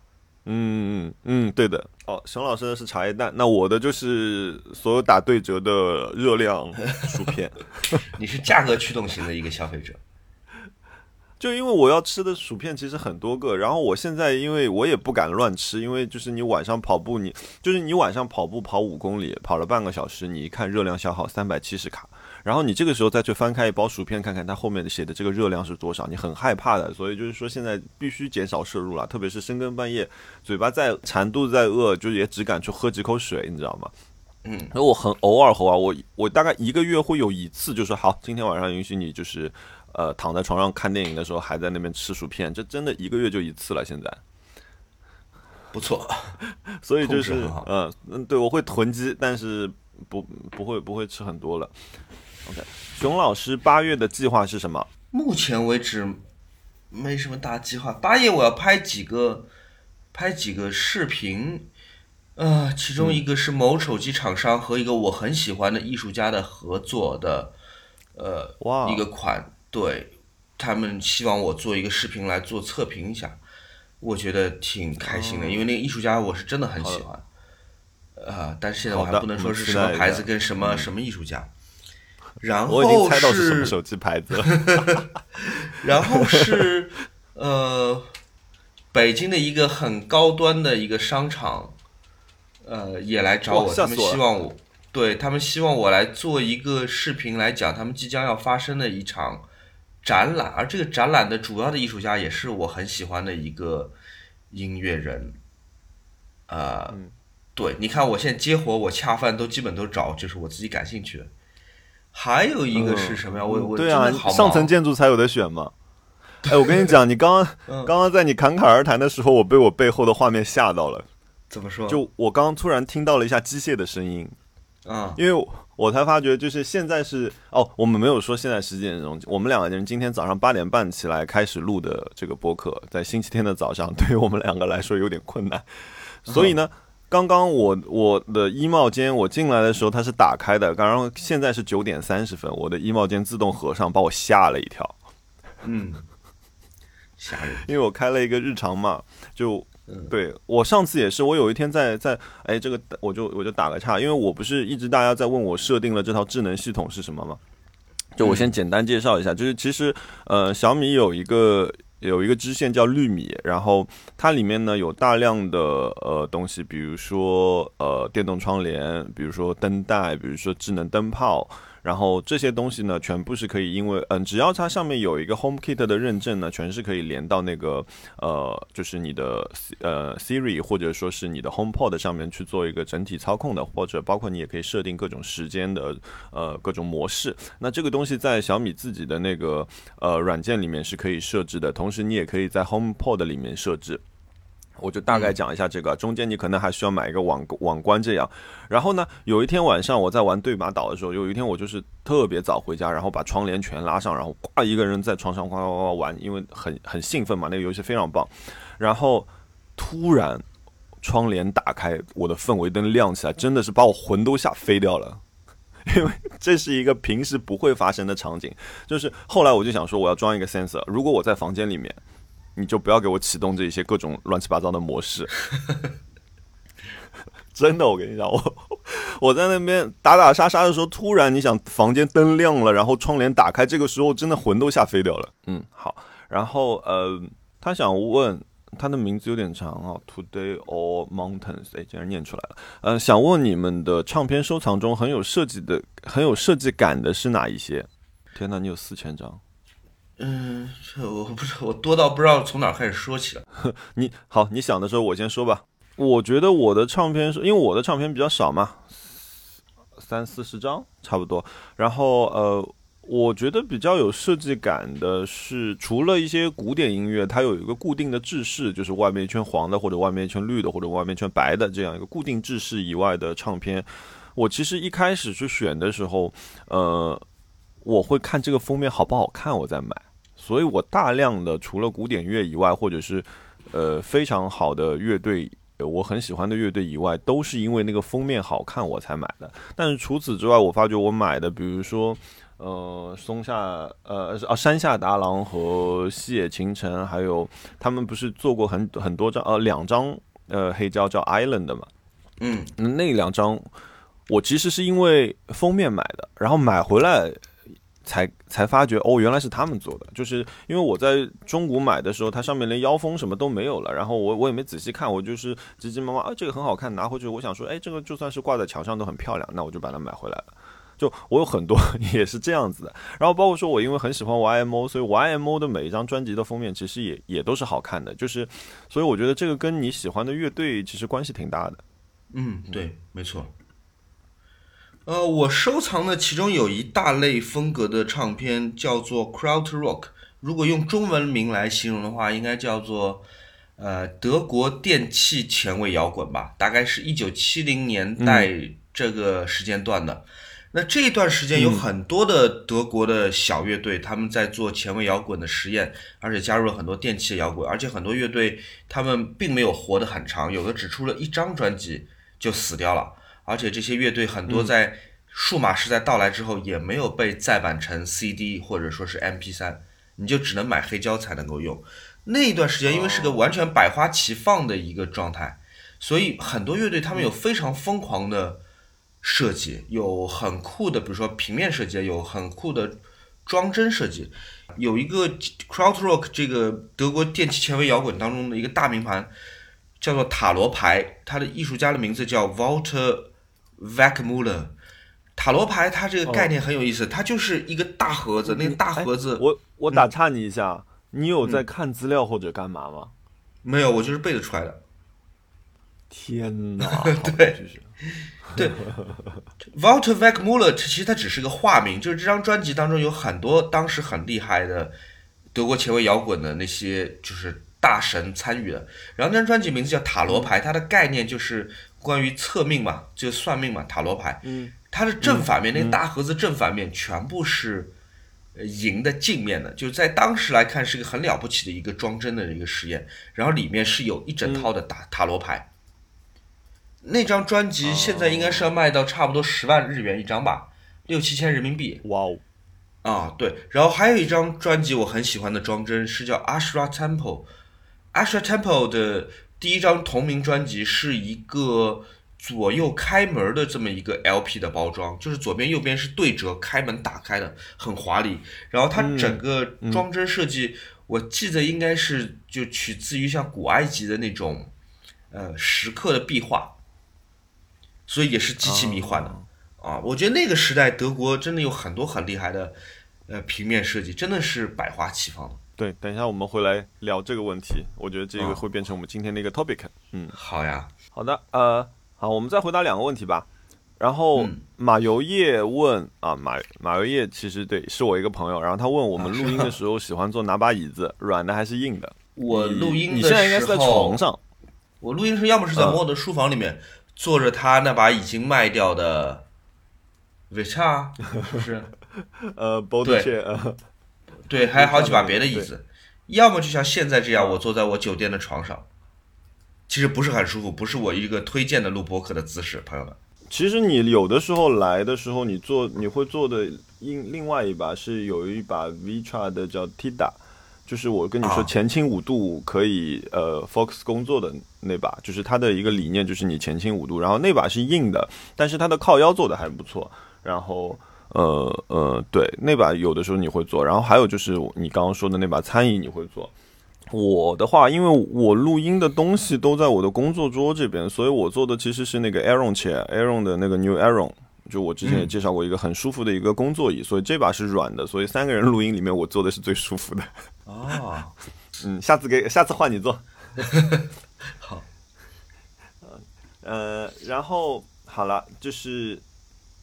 嗯嗯嗯，对的。哦，熊老师的是茶叶蛋，那我的就是所有打对折的热量薯片。你是价格驱动型的一个消费者。就因为我要吃的薯片其实很多个，然后我现在因为我也不敢乱吃，因为就是你晚上跑步，你就是你晚上跑步跑五公里，跑了半个小时，你一看热量消耗三百七十卡。然后你这个时候再去翻开一包薯片，看看它后面的写的这个热量是多少，你很害怕的。所以就是说，现在必须减少摄入了，特别是深更半夜，嘴巴再馋，肚子再饿，就也只敢去喝几口水，你知道吗？嗯。那我很偶尔偶尔，我我大概一个月会有一次，就说好，今天晚上允许你就是，呃，躺在床上看电影的时候还在那边吃薯片，这真的一个月就一次了。现在不错，所以就是嗯 嗯，对我会囤积，但是不不会不会吃很多了。OK，熊老师八月的计划是什么？目前为止没什么大计划。八月我要拍几个拍几个视频，呃，其中一个是某手机厂商和一个我很喜欢的艺术家的合作的，呃，哇一个款，对他们希望我做一个视频来做测评一下，我觉得挺开心的，哦因为那个艺术家我是真的很喜欢，呃，但是现在我还不能说是什么牌子跟什么什么艺术家。然后我已经猜到是什么手机牌子了。然后是呃，北京的一个很高端的一个商场，呃，也来找我，他们希望我，对他们希望我来做一个视频来讲他们即将要发生的一场展览，而这个展览的主要的艺术家也是我很喜欢的一个音乐人，呃，嗯对，你看我现在接活，我恰饭都基本都找就是我自己感兴趣的。还有一个是什么呀？我我对啊上层建筑才有的选嘛。哎，我跟你讲，你刚刚嗯刚刚在你侃侃而谈的时候，我被我背后的画面吓到了。怎么说？就我刚刚突然听到了一下机械的声音，啊、因为我我才发觉，就是现在是哦，我们没有说现在十几点钟，我们两个人今天早上八点半起来开始录的这个播客，在星期天的早上，对于我们两个来说有点困难，所以呢。刚刚我我的衣帽间我进来的时候它是打开的，然后现在是九点三十分，我的衣帽间自动合上，把我吓了一跳。嗯，吓人。因为我开了一个日常嘛，就嗯对我上次也是，我有一天在在哎这个我就我就打个岔，因为我不是一直大家在问我设定了这套智能系统是什么吗？就我先简单介绍一下，就是其实呃小米有一个有一个支线叫绿米，然后它里面呢有大量的呃东西，比如说呃电动窗帘，比如说灯带，比如说智能灯泡。然后这些东西呢，全部是可以，因为嗯，只要它上面有一个 HomeKit 的认证呢，全是可以连到那个呃，就是你的呃 Siri 或者说是你的 HomePod 上面去做一个整体操控的，或者包括你也可以设定各种时间的呃各种模式。那这个东西在小米自己的那个呃软件里面是可以设置的，同时你也可以在 HomePod 里面设置。我就大概讲一下这个，中间你可能还需要买一个网网关这样。然后呢，有一天晚上我在玩对马岛的时候，有一天我就是特别早回家，然后把窗帘全拉上，然后呱一个人在床上呱呱呱玩，因为很很兴奋嘛，那个游戏非常棒。然后突然窗帘打开，我的氛围灯亮起来，真的是把我魂都吓飞掉了。因为这是一个平时不会发生的场景，就是后来我就想说，我要装一个 sensor，如果我在房间里面。你就不要给我启动这些各种乱七八糟的模式，真的，我跟你讲，我我在那边打打杀杀的时候，突然你想房间灯亮了，然后窗帘打开，这个时候真的魂都吓飞掉了。嗯，好，然后呃，他想问他的名字有点长啊，Today or Mountains，哎，竟然念出来了。呃，想问你们的唱片收藏中很有设计的、很有设计感的是哪一些？天哪，你有四千张。嗯，这我不知道，我多到不知道从哪开始说起了。你好，你想的时候我先说吧。我觉得我的唱片是因为我的唱片比较少嘛，三四十张差不多。然后呃，我觉得比较有设计感的是，除了一些古典音乐，它有一个固定的制式，就是外面一圈黄的，或者外面一圈绿的，或者外面一圈白的这样一个固定制式以外的唱片，我其实一开始去选的时候，呃，我会看这个封面好不好看，我再买。所以我大量的除了古典乐以外，或者是呃非常好的乐队，我很喜欢的乐队以外，都是因为那个封面好看我才买的。但是除此之外，我发觉我买的，比如说呃松下呃啊山下达郎和西野晴臣，还有他们不是做过很很多张呃两张呃黑胶叫 Island 的嘛，嗯，那两张我其实是因为封面买的，然后买回来。才才发觉哦，原来是他们做的，就是因为我在中古买的时候，它上面连腰封什么都没有了，然后我我也没仔细看，我就是急急忙忙啊，这个很好看，拿回去，我想说，哎，这个就算是挂在墙上都很漂亮，那我就把它买回来了。就我有很多 也是这样子的，然后包括说我因为很喜欢 YMO，所以 YMO 的每一张专辑的封面其实也也都是好看的，就是所以我觉得这个跟你喜欢的乐队其实关系挺大的。嗯，对，没错。呃，我收藏的其中有一大类风格的唱片叫做 Kraut Rock，如果用中文名来形容的话，应该叫做呃德国电器前卫摇滚吧，大概是一九七零年代这个时间段的。那这一段时间有很多的德国的小乐队，他们在做前卫摇滚的实验，而且加入了很多电器摇滚，而且很多乐队他们并没有活得很长，有的只出了一张专辑就死掉了，而且这些乐队很多在数码时代到来之后也没有被再版成 CD 或者说是 MP3，你就只能买黑胶才能够用。那一段时间因为是个完全百花齐放的一个状态，所以很多乐队他们有非常疯狂的设计，有很酷的，比如说平面设计，有很酷的装帧设计。有一个 Crowd Rock 这个德国电气前卫摇滚当中的一个大名盘，叫做塔罗牌，它的艺术家的名字叫 Walter Wackmuller。塔罗牌它这个概念很有意思，它就是一个大盒子，那个大盒子，我我打岔你一下，你有在看资料或者干嘛吗？没有，我就是背得出来的。天哪！对，对，Walter Wackmuller 其实它只是个化名，就是这张专辑当中有很多当时很厉害的德国前卫摇滚的那些就是大神参与的。然后那张专辑名字叫塔罗牌，它的概念就是关于测命嘛，就算命嘛，塔罗牌。嗯，它的正反面，那个大盒子正反面全部是银的镜面的，就是在当时来看是一个很了不起的一个装帧的一个实验。然后里面是有一整套的塔塔罗牌。那张专辑现在应该是要卖到差不多十万日元一张吧，六七千人民币。哇哦！啊，对，然后还有一张专辑我很喜欢的装帧是叫 Ashra Temple。Ashra Temple 的第一张同名专辑是一个左右开门的这么一个 LP 的包装，就是左边右边是对折开门打开的，很华丽。然后它整个装帧设计，我记得应该是就取自于像古埃及的那种呃石刻的壁画。所以也是极其迷幻的啊！我觉得那个时代德国真的有很多很厉害的，呃，平面设计真的是百花齐放的。对，等一下我们回来聊这个问题，我觉得这个会变成我们今天的一个 topic。嗯，好呀，好的，呃，好，我们再回答两个问题吧。然后马游业问啊，马马游业其实对是我一个朋友，然后他问我们录音的时候喜欢坐哪把椅子，软的还是硬的？我录音你现在应该是在床上，我录音是要么是在我的书房里面。坐着他那把已经卖掉的 v i c a 不是？呃，b o 对，对，还有好几把别的椅子。要么就像现在这样，我坐在我酒店的床上，其实不是很舒服，不是我一个推荐的录播客的姿势，朋友们。其实你有的时候来的时候，你坐你会坐的另另外一把是有一把 Vitra 的叫 Tida。就是我跟你说，前倾五度可以呃，Fox 工作的那把，就是它的一个理念，就是你前倾五度，然后那把是硬的，但是它的靠腰做的还不错。然后呃呃，对，那把有的时候你会做，然后还有就是你刚刚说的那把餐椅你会做。我的话，因为我录音的东西都在我的工作桌这边，所以我做的其实是那个 Aaron chair，Aaron 的那个 New Aaron。就我之前也介绍过一个很舒服的一个工作椅，所以这把是软的，所以三个人录音里面我做的是最舒服的。哦，嗯，下次给下次换你坐。好。呃，然后好了，就是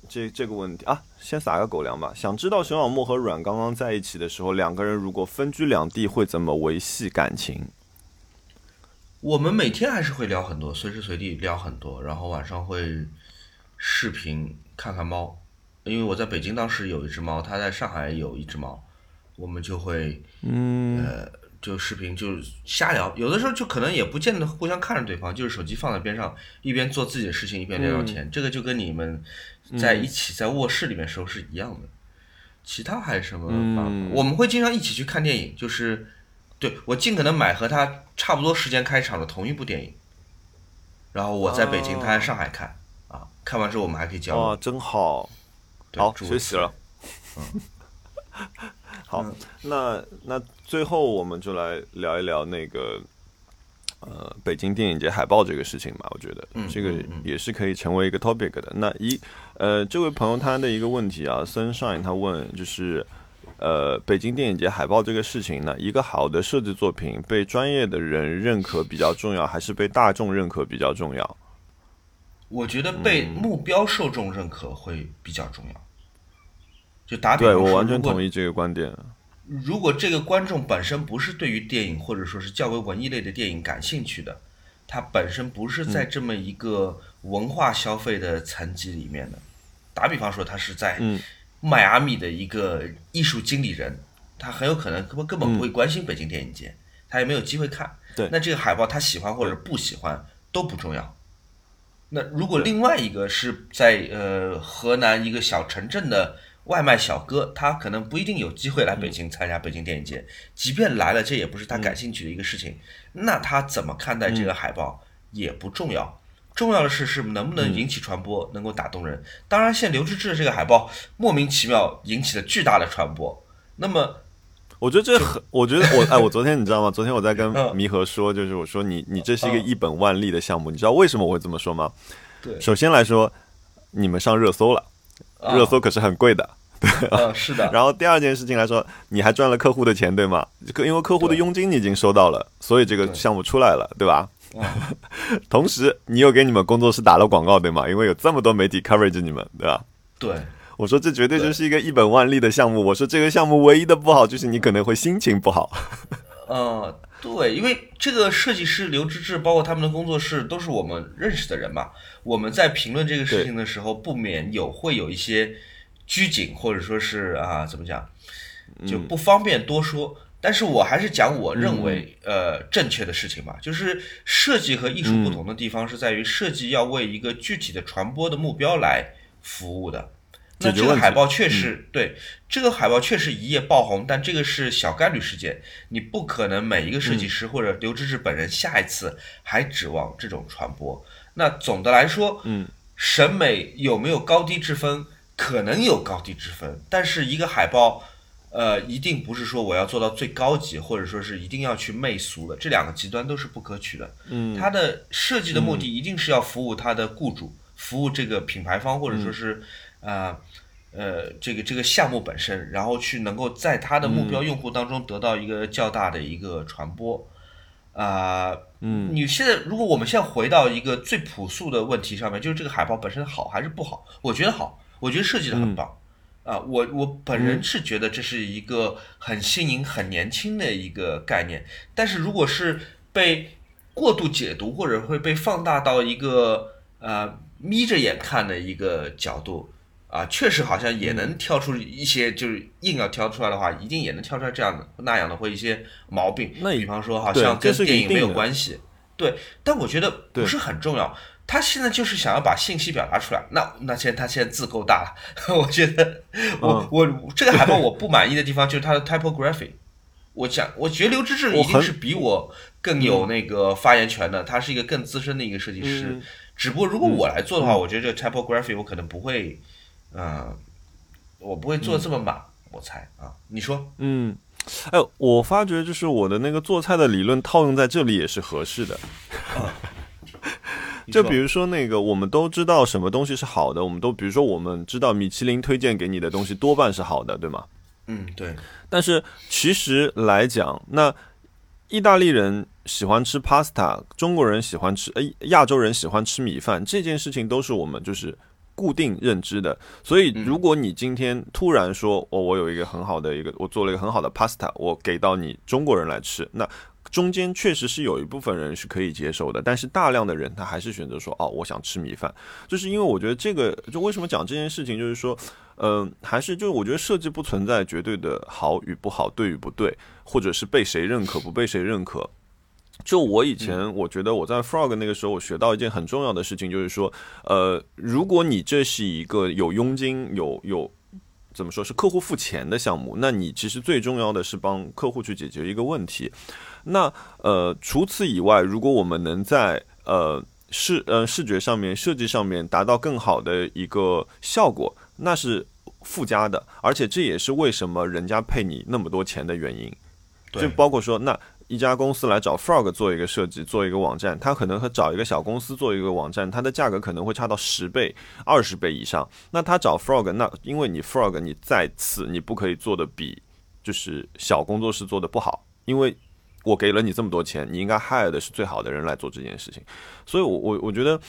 这这个问题啊，先撒个狗粮吧。想知道熊小莫和阮刚刚在一起的时候，两个人如果分居两地，会怎么维系感情？我们每天还是会聊很多，随时随地聊很多，然后晚上会视频。看看猫，因为我在北京当时有一只猫，他在上海有一只猫，我们就会，呃，就视频就瞎聊，有的时候就可能也不见得互相看着对方，就是手机放在边上，一边做自己的事情一边聊聊天，这个就跟你们在一起在卧室里面时候是一样的。其他还有什么办法？我们会经常一起去看电影，就是对我尽可能买和他差不多时间开场的同一部电影，然后我在北京，他在上海看啊。看完之后，我们还可以交流。哦，真好，好学习了。嗯，好，那那最后我们就来聊一聊那个呃北京电影节海报这个事情吧。我觉得这个也是可以成为一个 topic 的。那一呃，这位朋友他的一个问题啊，Sunshine 他问就是呃北京电影节海报这个事情呢，一个好的设计作品被专业的人认可比较重要，还是被大众认可比较重要？我觉得被目标受众认可会比较重要。就打比方说，对我完全同意这个观点。如果这个观众本身不是对于电影或者说是较为文艺类的电影感兴趣的，他本身不是在这么一个文化消费的层级里面的。打比方说，他是在迈阿密的一个艺术经理人，他很有可能根本根本不会关心北京电影节，他也没有机会看。对，那这个海报他喜欢或者不喜欢都不重要。那如果另外一个是在呃河南一个小城镇的外卖小哥，他可能不一定有机会来北京参加北京电影节，即便来了，这也不是他感兴趣的一个事情。那他怎么看待这个海报也不重要，重要的是是能不能引起传播，能够打动人。当然，现刘志志这个海报莫名其妙引起了巨大的传播。那么，我觉得这很，我觉得我 哎，我昨天你知道吗？昨天我在跟弥合说，就是我说你 你这是一个一本万利的项目，你知道为什么我会这么说吗？对，首先来说，你们上热搜了，热搜可是很贵的，对 啊，是的。然后第二件事情来说，你还赚了客户的钱，对吗？因为客户的佣金你已经收到了，所以这个项目出来了，对吧？同时，你又给你们工作室打了广告，对吗？因为有这么多媒体 coverage 你们，对吧？对。我说这绝对就是一个一本万利的项目。我说这个项目唯一的不好就是你可能会心情不好。嗯，对，因为这个设计师刘志志，包括他们的工作室都是我们认识的人嘛。我们在评论这个事情的时候，不免有会有一些拘谨，或者说是啊，怎么讲，就不方便多说。但是我还是讲我认为呃正确的事情吧。就是设计和艺术不同的地方是在于，设计要为一个具体的传播的目标来服务的。那这个海报确实对这个海报确实一夜爆红，但这个是小概率事件，你不可能每一个设计师或者刘志志本人下一次还指望这种传播。那总的来说，嗯，审美有没有高低之分？可能有高低之分，但是一个海报，呃，一定不是说我要做到最高级，或者说是一定要去媚俗的，这两个极端都是不可取的。嗯，它的设计的目的一定是要服务它的雇主，服务这个品牌方，或者说是。啊，呃，这个这个项目本身，然后去能够在他的目标用户当中得到一个较大的一个传播，啊，嗯，你现在如果我们现在回到一个最朴素的问题上面，就是这个海报本身好还是不好？我觉得好，我觉得设计的很棒，啊，我我本人是觉得这是一个很新颖、很年轻的一个概念，但是如果是被过度解读或者会被放大到一个呃。眯着眼看的一个角度啊，确实好像也能挑出一些，就是硬要挑出来的话，一定也能挑出来这样的那样的或一些毛病。那比方说，好像跟电影没有关系。对，但我觉得不是很重要。他现在就是想要把信息表达出来。那那现在他现在字够大了，我觉得我我这个海报我不满意的地方就是它的 typography。我讲，我觉得刘志志一定是比我更有那个发言权的，他是一个更资深的一个设计师。只不过如果我来做的话，我觉得这个 typography 我可能不会，嗯，我不会做这么满，我猜啊，你说？嗯，哎，我发觉就是我的那个做菜的理论套用在这里也是合适的。就比如说那个，我们都知道什么东西是好的，我们都比如说我们知道米其林推荐给你的东西多半是好的，对吗？嗯，对。但是其实来讲，那意大利人。喜欢吃 pasta，中国人喜欢吃，诶，亚洲人喜欢吃米饭，这件事情都是我们就是固定认知的。所以，如果你今天突然说，哦，我有一个很好的一个，我做了一个很好的 pasta，我给到你中国人来吃，那中间确实是有一部分人是可以接受的，但是大量的人他还是选择说，哦，我想吃米饭，就是因为我觉得这个，就为什么讲这件事情，就是说，嗯，还是就是我觉得设计不存在绝对的好与不好，对与不对，或者是被谁认可不被谁认可。就我以前，我觉得我在 Frog 那个时候，我学到一件很重要的事情，就是说，呃，如果你这是一个有佣金、有有怎么说是客户付钱的项目，那你其实最重要的是帮客户去解决一个问题。那呃，除此以外，如果我们能在呃视呃视觉上面、设计上面达到更好的一个效果，那是附加的，而且这也是为什么人家配你那么多钱的原因。就包括说那。一家公司来找 Frog 做一个设计，做一个网站，它可能和找一个小公司做一个网站，它的价格可能会差到十倍、二十倍以上。那他找 Frog，那因为你 Frog 你再次你不可以做的比就是小工作室做的不好，因为我给了你这么多钱，你应该 hire 的是最好的人来做这件事情。所以，我我我觉得。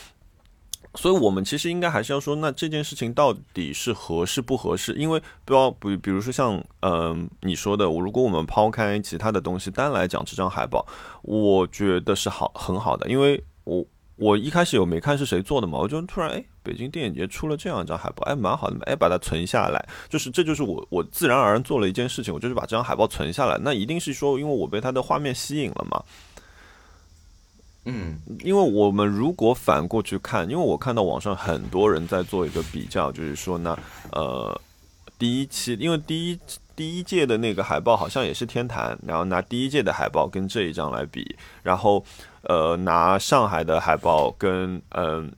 所以，我们其实应该还是要说，那这件事情到底是合适不合适？因为不要比，比如说像，嗯，你说的，我如果我们抛开其他的东西单来讲，这张海报，我觉得是好很好的。因为我我一开始有没看是谁做的嘛，我就突然哎，北京电影节出了这样一张海报，哎，蛮好的嘛，哎，把它存下来，就是这就是我我自然而然做了一件事情，我就是把这张海报存下来。那一定是说，因为我被它的画面吸引了嘛。嗯因为我们如果反过去看，因为我看到网上很多人在做一个比较，就是说呢，呃，第一期，因为第一第一届的那个海报好像也是天坛，然后拿第一届的海报跟这一张来比，然后呃拿上海的海报跟嗯、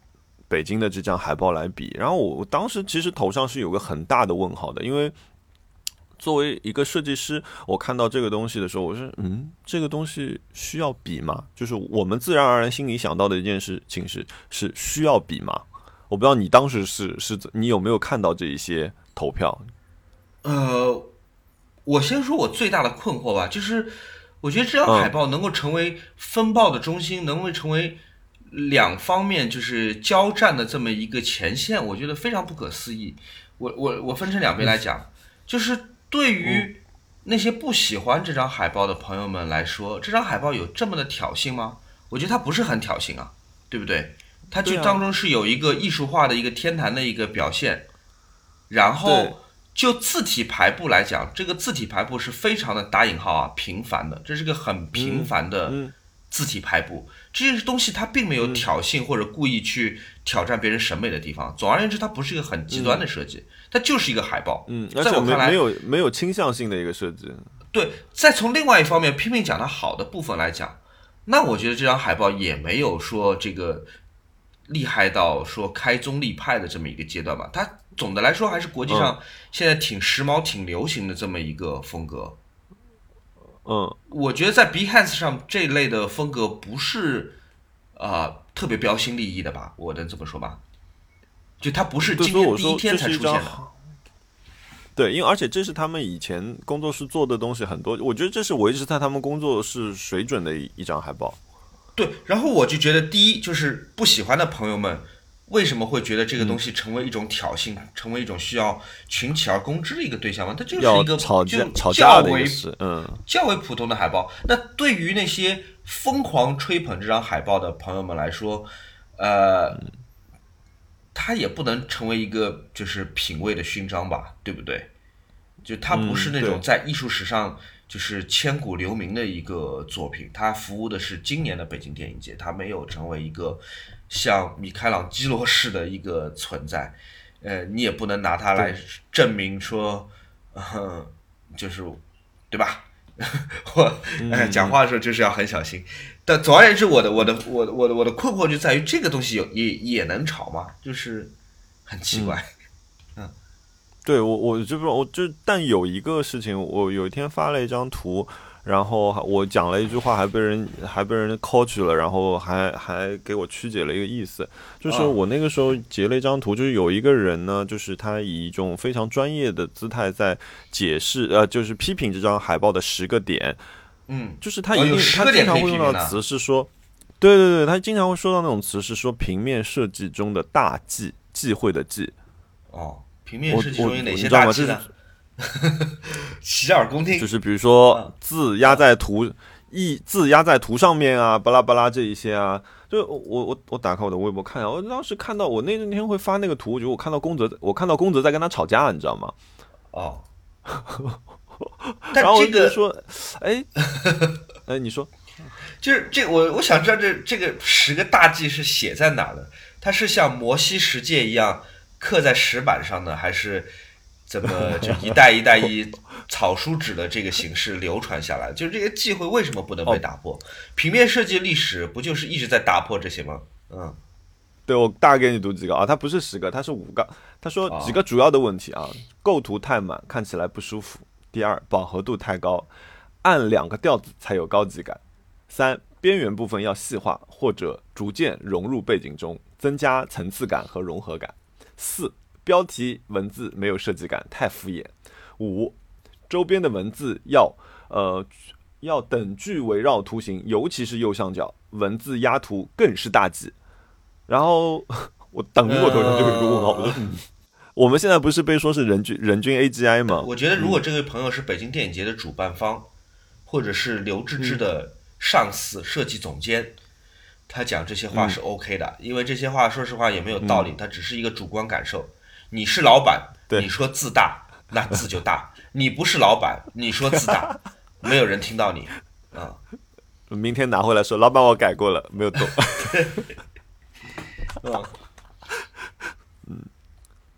北京的这张海报来比，然后我当时其实头上是有个很大的问号的，因为。作为一个设计师，我看到这个东西的时候，我说嗯，这个东西需要比吗？就是我们自然而然心里想到的一件事情是是需要比吗？我不知道你当时是是你有没有看到这一些投票？呃，我先说我最大的困惑吧，就是我觉得这张嗯海报能够成为风暴的中心，能够成为两方面就是交战的这么一个前线，我觉得非常不可思议。我我我分成两边来讲，就是对于那些不喜欢这张海报的朋友们来说，这张海报有这么的挑衅吗？我觉得它不是很挑衅啊，对不对？它就当中是有一个艺术化的一个天坛的一个表现，然后就字体排布来讲，这个字体排布是非常的打引号啊平凡的，这是个很平凡的嗯字体排布。这些东西它并没有挑衅或者故意去挑战别人审美的地方。总而言之，它不是一个很极端的设计，它就是一个海报。嗯，在我看来没没有没有倾向性的一个设计。对，再从另外一方面拼命讲它好的部分来讲，那我觉得这张海报也没有说这个厉害到说开宗立派的这么一个阶段吧。它总的来说还是国际上现在挺时髦、挺流行的这么一个风格。嗯，我觉得在 Behance 上这类的风格不是啊、呃特别标新立异的吧？我能这么说吧？就它不是对，今天第一天才出现的。对，因为而且这是他们以前工作室做的东西很多，我觉得这是维持在他们工作室水准的一一张海报。对，然后我就觉得，第一就是不喜欢的朋友们为什么会觉得这个嗯东西成为一种挑衅，成为一种需要群起而攻之的一个对象吗？它就是一个吵架就吵较为架的一个事，嗯，较为普通的海报。那对于那些疯狂吹捧这张海报的朋友们来说，呃，它也不能成为一个就是品味的勋章吧，对不对？就它不是那种在艺术史上就是千古留名的一个作品，它服务的是今年的北京电影节，它没有成为一个像米开朗基罗式的一个存在。呃，你也不能拿它来证明说，呃、就是对吧？我 呃讲话的时候就是要很小心。但总而言之，我的我的我的我的我的困惑就在于这个东西有也也能炒吗？就是很奇怪。嗯对我我就不我就但有一个事情，我有一天发了一张图，然后我讲了一句话，还被人还被人去了，然后还还给我曲解了一个意思，就是啊我那个时候截了一张图，就是有一个人呢，就是他以一种非常专业的姿态在解释，呃，就是批评这张海报的十个点，嗯，就是他一定、哦他经常会用到的词是说，对对对，他经常会说到那种词是说平面设计中的大忌，忌讳的忌。哦，平面设计中有哪些大忌呢？洗耳恭听就。是比如说嗯字压在图意字压在图上面啊，巴拉巴拉这一些啊，就我我我打开我的微博看一下，我当时看到我那天会发那个图，我觉得我看到宫泽，我看到宫泽在跟他吵架，你知道吗？哦，但这个就说，哎，哎，你说，就是这我我想知道这这个十个大忌是写在哪儿的？它是像摩西十诫一样刻在石板上的，还是怎么 就一代一代以草书纸的这个形式流传下来？就是这些忌讳为什么不能被打破？平面设计历史不就是一直在打破这些吗？嗯，对我大概给你读几个啊，它不是十个，它是五个。他说哦几个主要的问题啊，构图太满，看起来不舒服；第二，饱和度太高，按两个调子才有高级感；三，边缘部分要细化或者逐渐融入背景中，增加层次感和融合感；四，标题文字没有设计感，太敷衍；五，周边的文字要呃要等距围绕图形，尤其是右上角文字压图更是大忌。然后 我等过头上就有个问号，我说嗯，我们现在不是被说是人均人均 AGI 吗？我觉得如果这位朋友是北京电影节的主办方，或者是刘志志的上司、设计总监，他讲这些话是 OK 的，因为这些话说实话也没有道理，他只是一个主观感受。你是老板，你说字大，那字就大；你不是老板，你说字大，没有人听到你啊。明天拿回来说，老板我改过了，没有动。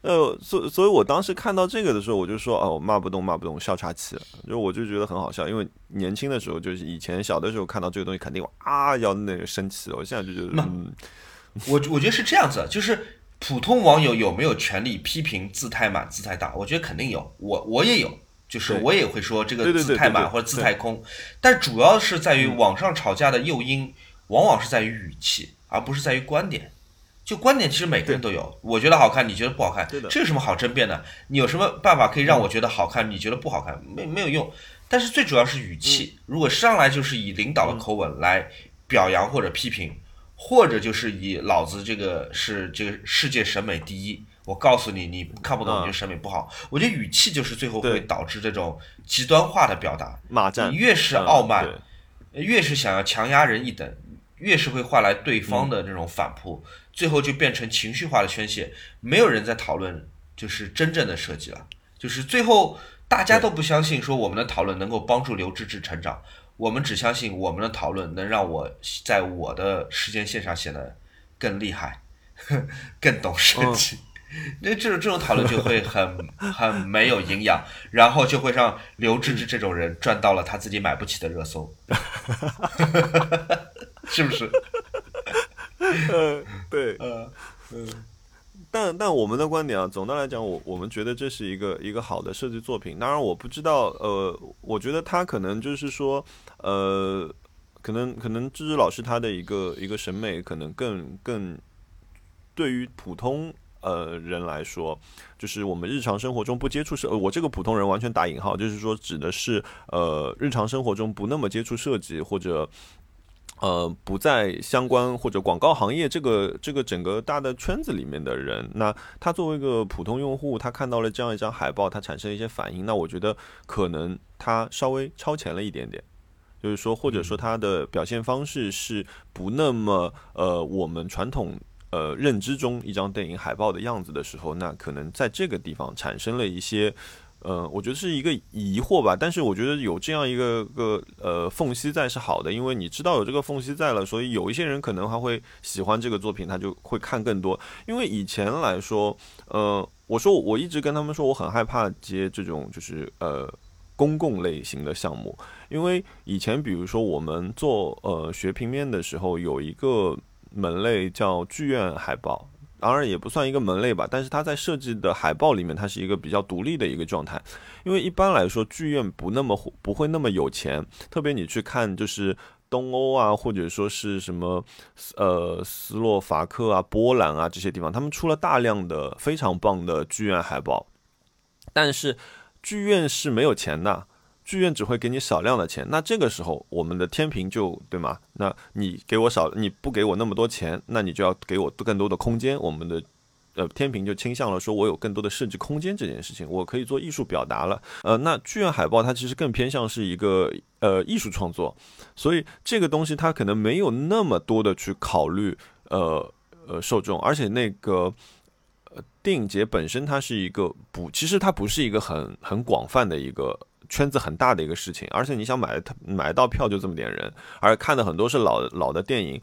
呃，所所以，我当时看到这个的时候，我就说，哦，骂不动，骂不动，笑岔气了。就我就觉得很好笑，因为年轻的时候，就是以前小的时候看到这个东西，肯定啊要那个生气。我现在就觉得，嗯，我我觉得是这样子，就是普通网友有没有权利批评字太满、字太大？我觉得肯定有，我我也有，就是我也会说这个字太满或者字太空。但主要是在于网上吵架的诱因，往往是在于语气，而不是在于观点。就观点其实每个人都有，我觉得好看，你觉得不好看，这有什么好争辩的？你有什么办法可以让我觉得好看，你觉得不好看？没没有用。但是最主要是语气，如果上来就是以领导的口吻来表扬或者批评，或者就是以老子这个是这个世界审美第一，我告诉你，你看不懂，你就审美不好。我觉得语气就是最后会导致这种极端化的表达。骂战，你越是傲慢，越是想要强压人一等，越是会换来对方的这种反扑。最后就变成情绪化的宣泄，没有人在讨论，就是真正的设计了。就是最后大家都不相信说我们的讨论能够帮助刘志志成长，我们只相信我们的讨论能让我在我的时间线上显得更厉害，更懂设计。那这种这种讨论就会很 很没有营养，然后就会让刘志志这种人赚到了他自己买不起的热搜，是不是？呃，对，呃，嗯，但但我们的观点啊，总的来讲，我我们觉得这是一个一个好的设计作品。当然，我不知道，呃，我觉得他可能就是说，呃，可能可能芝芝老师他的一个一个审美，可能更更对于普通呃人来说，就是我们日常生活中不接触设，我这个普通人完全打引号，就是说指的是呃日常生活中不那么接触设计或者。呃，不在相关或者广告行业这个这个整个大的圈子里面的人，那他作为一个普通用户，他看到了这样一张海报，他产生一些反应，那我觉得可能他稍微超前了一点点，就是说，或者说他的表现方式是不那么呃我们传统呃认知中一张电影海报的样子的时候，那可能在这个地方产生了一些。呃，我觉得是一个疑惑吧，但是我觉得有这样一个个呃缝隙在是好的，因为你知道有这个缝隙在了，所以有一些人可能还会喜欢这个作品，他就会看更多。因为以前来说，呃，我说我一直跟他们说，我很害怕接这种就是呃公共类型的项目，因为以前比如说我们做呃学平面的时候，有一个门类叫剧院海报。当然也不算一个门类吧，但是它在设计的海报里面，它是一个比较独立的一个状态。因为一般来说，剧院不那么不会那么有钱，特别你去看就是东欧啊，或者说是什么呃斯洛伐克啊、波兰啊这些地方，他们出了大量的非常棒的剧院海报，但是剧院是没有钱的。剧院只会给你少量的钱，那这个时候我们的天平就对吗？那你给我少，你不给我那么多钱，那你就要给我更多的空间。我们的呃天平就倾向了说，我有更多的设计空间这件事情，我可以做艺术表达了。呃，那剧院海报它其实更偏向是一个呃艺术创作，所以这个东西它可能没有那么多的去考虑呃呃受众，而且那个呃电影节本身它是一个不，其实它不是一个很很广泛的一个。圈子很大的一个事情，而且你想买买到票就这么点人，而看的很多是老老的电影，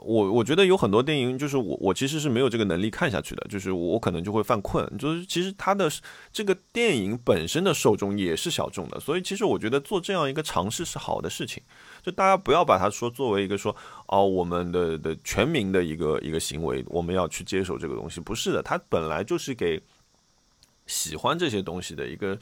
我我觉得有很多电影就是我我其实是没有这个能力看下去的，就是我可能就会犯困，就是其实它的这个电影本身的受众也是小众的，所以其实我觉得做这样一个尝试是好的事情，就大家不要把它说作为一个说哦我们的的全民的一个一个行为，我们要去接受这个东西，不是的，它本来就是给喜欢这些东西的一个。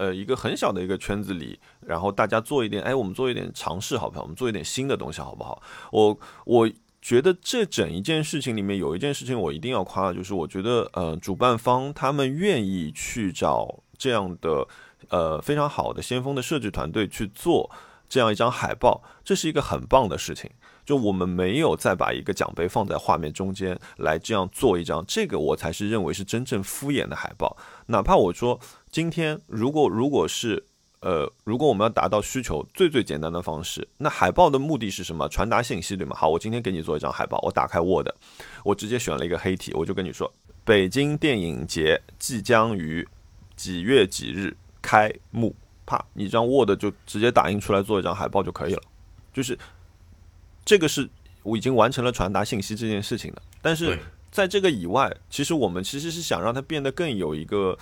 呃，一个很小的一个圈子里，然后大家做一点，哎，我们做一点尝试，好不好？我们做一点新的东西，好不好？我我觉得这整一件事情里面有一件事情我一定要夸，就是我觉得呃，主办方他们愿意去找这样的呃非常好的先锋的设计团队去做这样一张海报，这是一个很棒的事情。就我们没有再把一个奖杯放在画面中间来这样做一张，这个我才是认为是真正敷衍的海报。哪怕我说今天如果如果是呃，如果我们要达到需求最最简单的方式，那海报的目的是什么？传达信息对吗？好，我今天给你做一张海报，我打开 Word，我直接选了一个黑体，我就跟你说，北京电影节即将于几月几日开幕，啪，一张 Word 就直接打印出来做一张海报就可以了，就是。这个是我已经完成了传达信息这件事情的。但是在这个以外，其实我们其实是想让它变得更有一个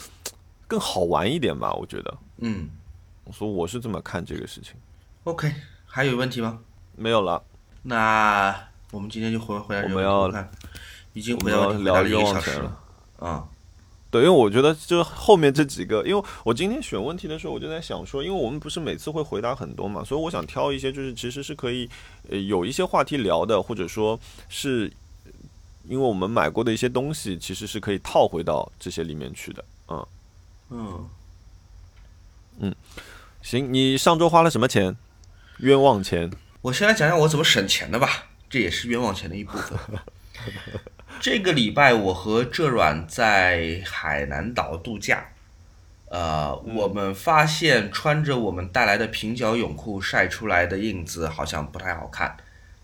更好玩一点吧，我觉得。嗯所以我是这么看这个事情。，OK，还有问题吗？没有了，那我们今天就回回来这个。我们要看已经回答问题回答聊了一个小时了。啊。对，因为我觉得就后面这几个，因为我今天选问题的时候，我就在想说，因为我们不是每次会回答很多嘛，所以我想挑一些就是其实是可以呃有一些话题聊的，或者说是因为我们买过的一些东西，其实是可以套回到这些里面去的。嗯，嗯嗯，行，你上周花了什么钱？冤枉钱。我先来讲讲我怎么省钱的吧，这也是冤枉钱的一部分。这个礼拜我和浙软在海南岛度假，呃，我们发现穿着我们带来的平角泳裤晒出来的印子好像不太好看，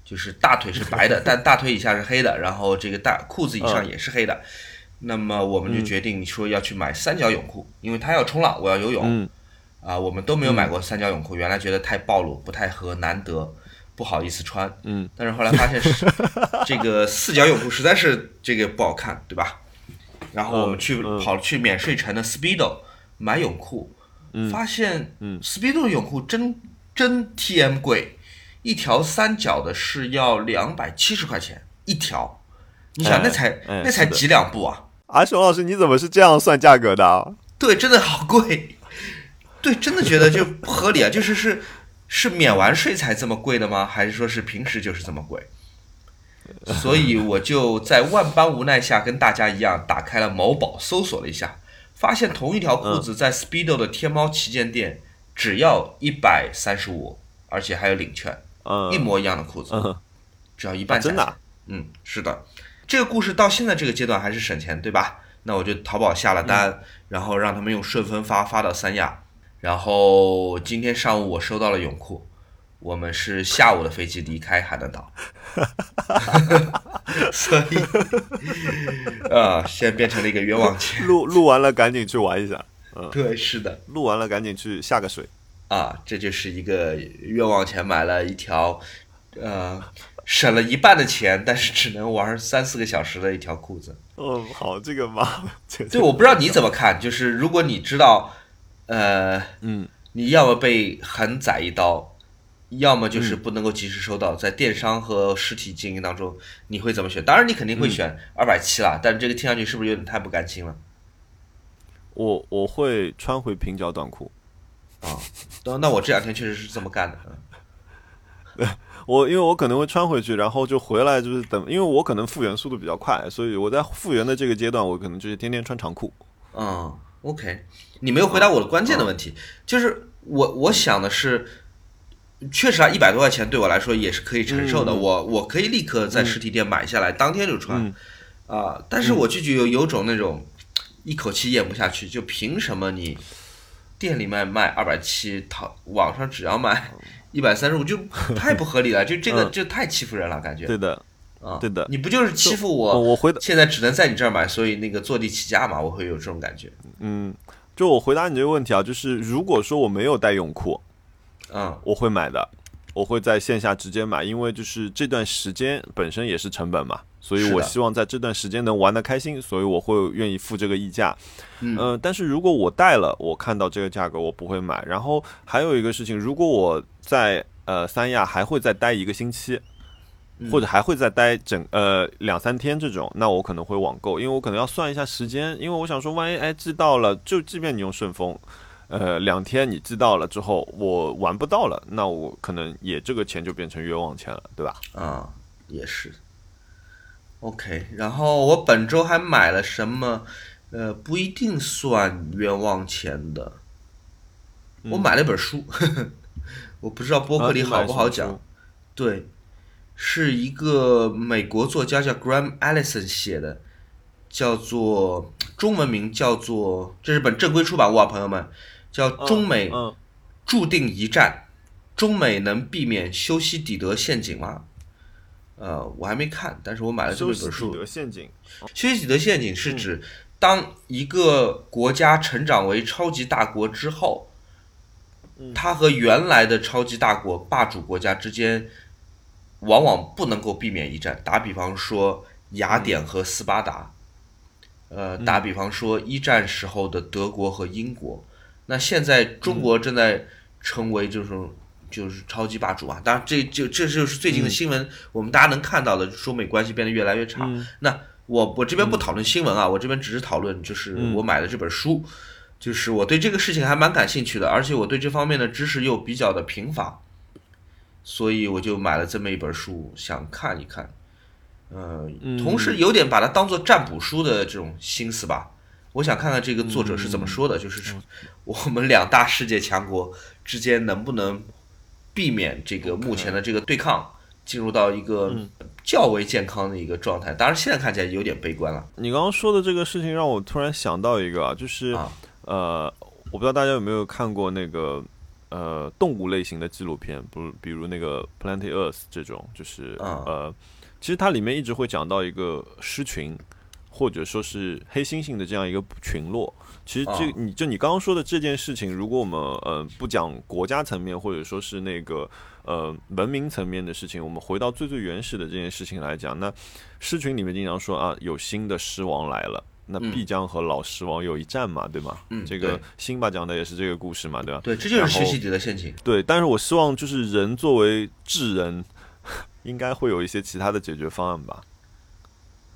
就是大腿是白的，但大腿以下是黑的，然后这个大裤子以上也是黑的。那么我们就决定说要去买三角泳裤，因为他要冲浪，我要游泳。嗯啊，我们都没有买过三角泳裤，原来觉得太暴露，不太合，难得，不好意思穿。嗯，但是后来发现是这个四角泳裤实在是这个不好看，对吧？然后我们去、嗯嗯跑去免税城的 Speedo 买泳裤，发现嗯 Speedo 泳裤真真 TM 贵，一条三角的是要两百七十块钱一条，你想哎那才、那才几两布啊？啊，熊老师，你怎么是这样算价格的啊？对，真的好贵，对，真的觉得就不合理啊！就是是是免完税才这么贵的吗？还是说是平时就是这么贵？所以我就在万般无奈下，跟大家一样，打开了某宝搜索了一下，发现同一条裤子在 Speedo 的天猫旗舰店只要一百三十五，而且还有领券，嗯，一模一样的裤子，嗯，只要一半价钱。真的啊嗯，是的，这个故事到现在这个阶段还是省钱，对吧？那我就淘宝下了单，嗯然后让他们用顺丰发发到三亚，然后今天上午我收到了泳裤，我们是下午的飞机离开海南岛，所以，啊，现在变成了一个冤枉钱。录录完了赶紧去玩一下，嗯对，是的，录完了赶紧去下个水。啊，这就是一个冤枉钱，买了一条，呃，省了一半的钱，但是只能玩三四个小时的一条裤子。嗯，好，这个嘛，这对，我不知道你怎么看，就是如果你知道，呃，嗯，你要么被狠宰一刀，要么就是不能够及时收到，在电商和实体经营当中，你会怎么选？当然，你肯定会选二百七啦，但这个听上去是不是有点太不甘心了？我我会穿回平角短裤。啊，那那我这两天确实是这么干的。嗯我因为我可能会穿回去，然后就回来，就是等，因为我可能复原速度比较快，所以我在复原的这个阶段，我可能就是天天穿长裤。嗯，OK，你没有回答我的关键的问题，就是我我想的是，确实啊，一百多块钱对我来说也是可以承受的，嗯。我我可以立刻在实体店买下来，当天就穿，嗯。啊、但是我就觉得有有种那种一口气咽不下去，就凭什么你店里面卖二百七，淘网上只要卖一百三十五，就 太不合理了，就这个嗯就太欺负人了，感觉对的，啊，对的你不就是欺负我我？回，现在只能在你这儿买，所以那个坐地起价嘛，我会有这种感觉。嗯，就我回答你这个问题啊，就是如果说我没有带泳裤，嗯我会买的，我会在线下直接买，因为就是这段时间本身也是成本嘛，所以我希望在这段时间能玩得开心，所以我会愿意付这个溢价。嗯呃，但是如果我带了，我看到这个价格我不会买。然后还有一个事情，如果我在呃三亚还会再待一个星期，嗯或者还会再待整呃两三天这种，那我可能会网购，因为我可能要算一下时间，因为我想说，万一哎寄到了，就即便你用顺丰。呃，两天你寄到了之后，我玩不到了，那我可能也这个钱就变成冤枉钱了，对吧？啊，也是。OK，然后我本周还买了什么？呃，不一定算冤枉钱的。我买了一本书，我不知道播客里好不好讲。啊对，是一个美国作家叫 Graham Allison 写的，叫做中文名叫做，这是本正规出版物啊，朋友们，叫《中美嗯，注定一战，中美能避免修昔底德陷阱吗？呃，我还没看，但是我买了这么修昔底一本书。德陷阱，修昔底德陷阱是指当一个国家成长为超级大国之后，它和原来的超级大国霸主国家之间往往不能够避免一战。打比方说雅典和斯巴达，呃，打比方说一战时候的德国和英国。那现在中国正在成为就是就是超级霸主啊！当然，这就这就是最近的新闻，我们大家能看到的，中美关系变得越来越差。那我我这边不讨论新闻啊，我这边只是讨论就是我买的这本书，就是我对这个事情还蛮感兴趣的，而且我对这方面的知识又比较的贫乏，所以我就买了这么一本书，想看一看。呃，同时有点把它当做占卜书的这种心思吧。我想看看这个作者是怎么说的，就是 我们两大世界强国之间能不能避免这个目前的这个对抗，进入到一个较为健康的一个状态。当然，现在看起来有点悲观了。你刚刚说的这个事情让我突然想到一个啊，就是呃，我不知道大家有没有看过那个呃动物类型的纪录片，不，比如那个《Planet Earth》这种，就是呃，其实它里面一直会讲到一个狮群。或者说是黑猩猩的这样一个群落，其实这你就你刚刚说的这件事情，如果我们呃不讲国家层面，或者说是那个呃文明层面的事情，我们回到最最原始的这件事情来讲，那狮群里面经常说啊，有新的狮王来了，那必将和老狮王有一战嘛，对吗？嗯，这个辛巴讲的也是这个故事嘛，对吧？对，这就是学习底的陷阱。对，但是我希望就是人作为智人，应该会有一些其他的解决方案吧。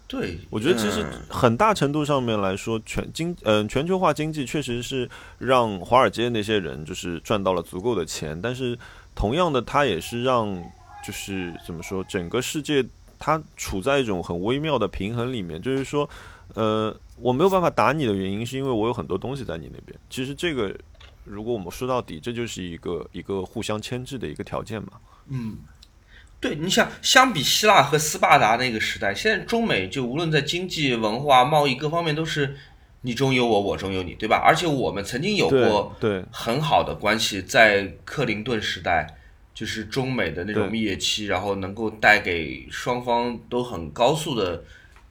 对，我觉得其实很大程度上面来说，全经嗯全球化经济确实是让华尔街那些人就是赚到了足够的钱，但是同样的，它也是让就是怎么说，整个世界它处在一种很微妙的平衡里面。就是说，呃，我没有办法打你的原因，是因为我有很多东西在你那边。其实这个，如果我们说到底，这就是一个一个互相牵制的一个条件嘛。嗯。对，你想相比希腊和斯巴达那个时代，现在中美就无论在经济、文化、贸易各方面都是你中有我，我中有你，对吧？而且我们曾经有过对很好的关系，在克林顿时代，就是中美的那种蜜月期，然后能够带给双方都很高速的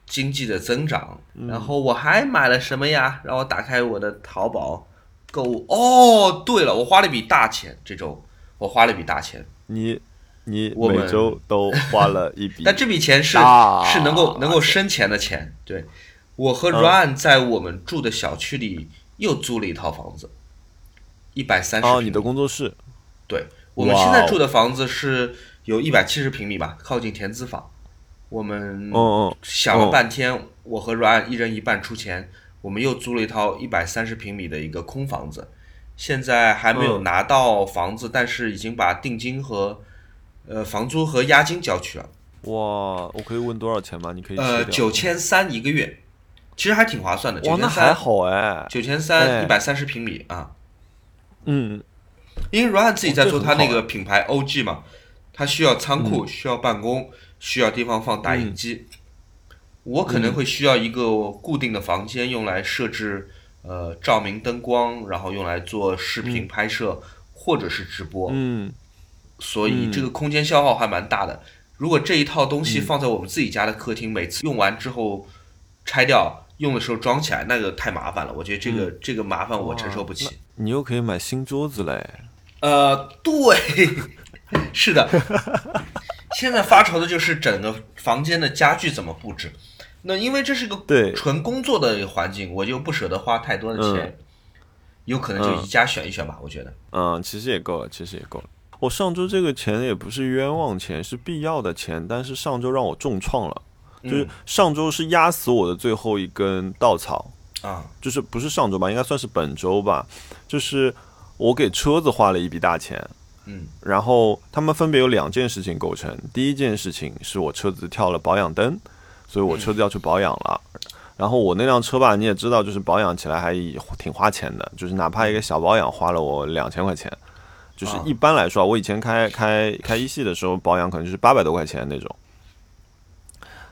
经济的增长。然后我还买了什么呀？让我打开我的淘宝购物。哦，对了，我花了一笔大钱，这周我花了一笔大钱。你。你每周都花了一笔，但这笔钱是是能够能够生钱的钱。对，我和 Ryan 在我们住的小区里又租了一套房子，一百三十。哦，你的工作室？对，我们现在住的房子是有一百七十平米吧，靠近田子坊。我们想了半天，我和 Ryan 一人一半出钱，我们又租了一套一百三十平米的一个空房子，现在还没有拿到房子，但是已经把定金和。呃，房租和押金交去了。哇，我可以问多少钱吗？你可以呃，九千三一个月，其实还挺划算的。哇，那还好哎，九千三一百三十平米啊。嗯，因为 Ryan 自己在做他那个品牌 OG 嘛，他需要仓库，需要办公，需要地方放打印机。我可能会需要一个固定的房间，用来设置呃照明、灯光，然后用来做视频拍摄或者是直播。嗯。所以这个空间消耗还蛮大的。如果这一套东西放在我们自己家的客厅，每次用完之后拆掉，用的时候装起来，那个太麻烦了。我觉得这个这个麻烦我承受不起。你又可以买新桌子嘞。呃，对，是的。现在发愁的就是整个房间的家具怎么布置。那因为这是个纯工作的环境，我就不舍得花太多的钱，有可能就一家选一选吧。我觉得。嗯，其实也够了，其实也够了。我上周这个钱也不是冤枉钱，是必要的钱，但是上周让我重创了，就是上周是压死我的最后一根稻草啊，就是不是上周吧，应该算是本周吧，就是我给车子花了一笔大钱，嗯，然后他们分别有两件事情构成，第一件事情是我车子跳了保养灯，所以我车子要去保养了，然后我那辆车吧，你也知道，就是保养起来还挺花钱的，就是哪怕一个小保养花了我两千块钱。就是一般来说啊，我以前开开开一系的时候保养可能就是八百多块钱那种，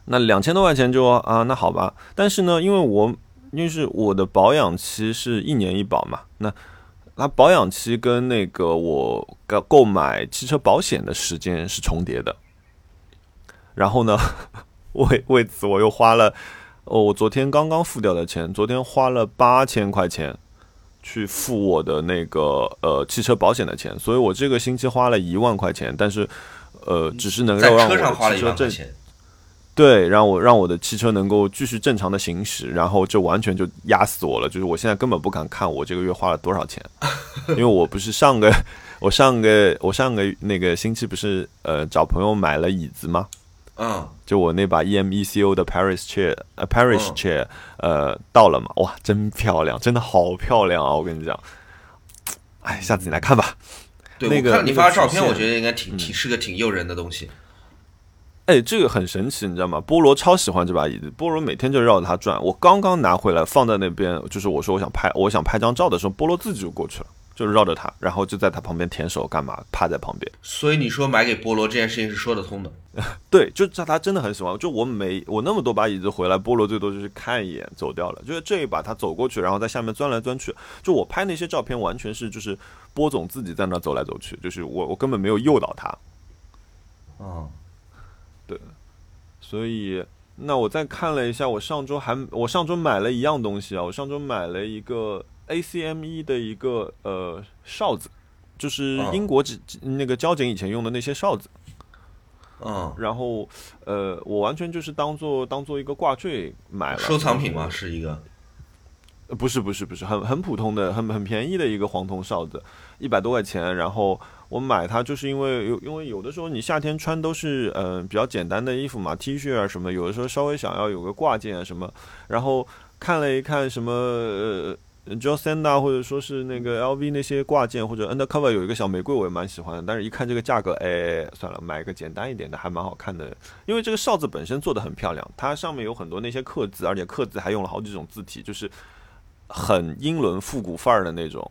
那两千多块钱就啊，那好吧。但是呢，因为我因为是我的保养期是一年一保嘛，那它保养期跟那个我购购买汽车保险的时间是重叠的。然后呢，为为此我又花了哦，我昨天刚刚付掉的钱，昨天花了八千块钱。去付我的那个呃汽车保险的钱，所以我这个星期花了一万块钱，但是呃，只是能够让车上花了一我的汽车正万块钱，对，让我让我的汽车能够继续正常的行驶，然后这完全就压死我了。就是我现在根本不敢看我这个月花了多少钱，因为我不是上个 我上个我上个那个星期不是呃找朋友买了椅子吗？嗯，就我那把 E EMECO 的 Paris chair，呃 Paris 嗯 chair，呃到了嘛，哇，真漂亮，真的好漂亮啊！我跟你讲，哎，下次你来看吧。对，那个我看到你发的照片，我觉得应该挺挺是个挺诱人的东西。哎，这个很神奇，你知道吗？菠萝超喜欢这把椅子，菠萝每天就绕着它转。我刚刚拿回来放在那边，就是我说我想拍，我想拍张照的时候，菠萝自己就过去了，就是绕着它，然后就在它旁边舔手干嘛，趴在旁边。所以你说买给菠萝这件事情是说得通的。对，就这他真的很喜欢。就我每我那么多把椅子回来，菠萝最多就是看一眼走掉了。就是这一把他走过去，然后在下面钻来钻去。就我拍那些照片，完全是就是波总自己在那走来走去，就是我我根本没有诱导他。嗯，所以，那我再看了一下，我上周还我上周买了一样东西啊，我上周买了一个 ACME 的一个呃哨子，就是嗯英国只那个交警以前用的那些哨子。嗯，然后呃，我完全就是当做当做一个挂坠买了，收藏品吗？是一个。呃不是不是不是，很很普通的、很很便宜的一个黄铜哨子，一百多块钱。然后我买它就是因为有，因为有的时候你夏天穿都是嗯、呃比较简单的衣服嘛，T 恤啊什么，有的时候稍微想要有个挂件啊什么。然后看了一看什么呃 j o s e n a 或者说是那个 LV 那些挂件，或者 Undercover 有一个小玫瑰，我也蛮喜欢的。但是一看这个价格，哎，算了，买一个简单一点的，还蛮好看的。因为这个哨子本身做的很漂亮，它上面有很多那些刻字，而且刻字还用了好几种字体，就是很英伦复古范儿的那种。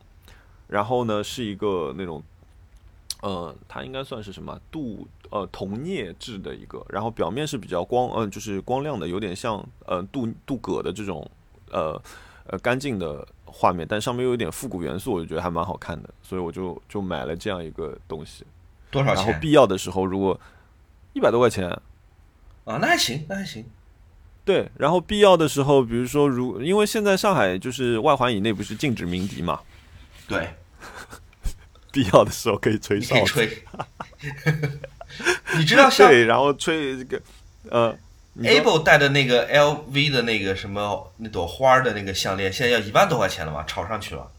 然后呢，是一个那种，呃，它应该算是什么镀呃铜镍制的一个，然后表面是比较光，嗯、就是光亮的，有点像呃镀镀铬的这种呃呃干净的画面，但上面又有点复古元素，我就觉得还蛮好看的，所以我就就买了这样一个东西。多少钱？然后必要的时候，如果一百多块钱，啊，那还行，那还行。对，然后必要的时候，比如说如因为现在上海就是外环以内不是禁止鸣笛嘛，对，必要的时候可以吹哨子，吹。你知道像对，然后吹这个呃 Able 戴的那个 LV 的那个什么那朵花的那个项链，现在要一万多块钱了吧？炒上去了，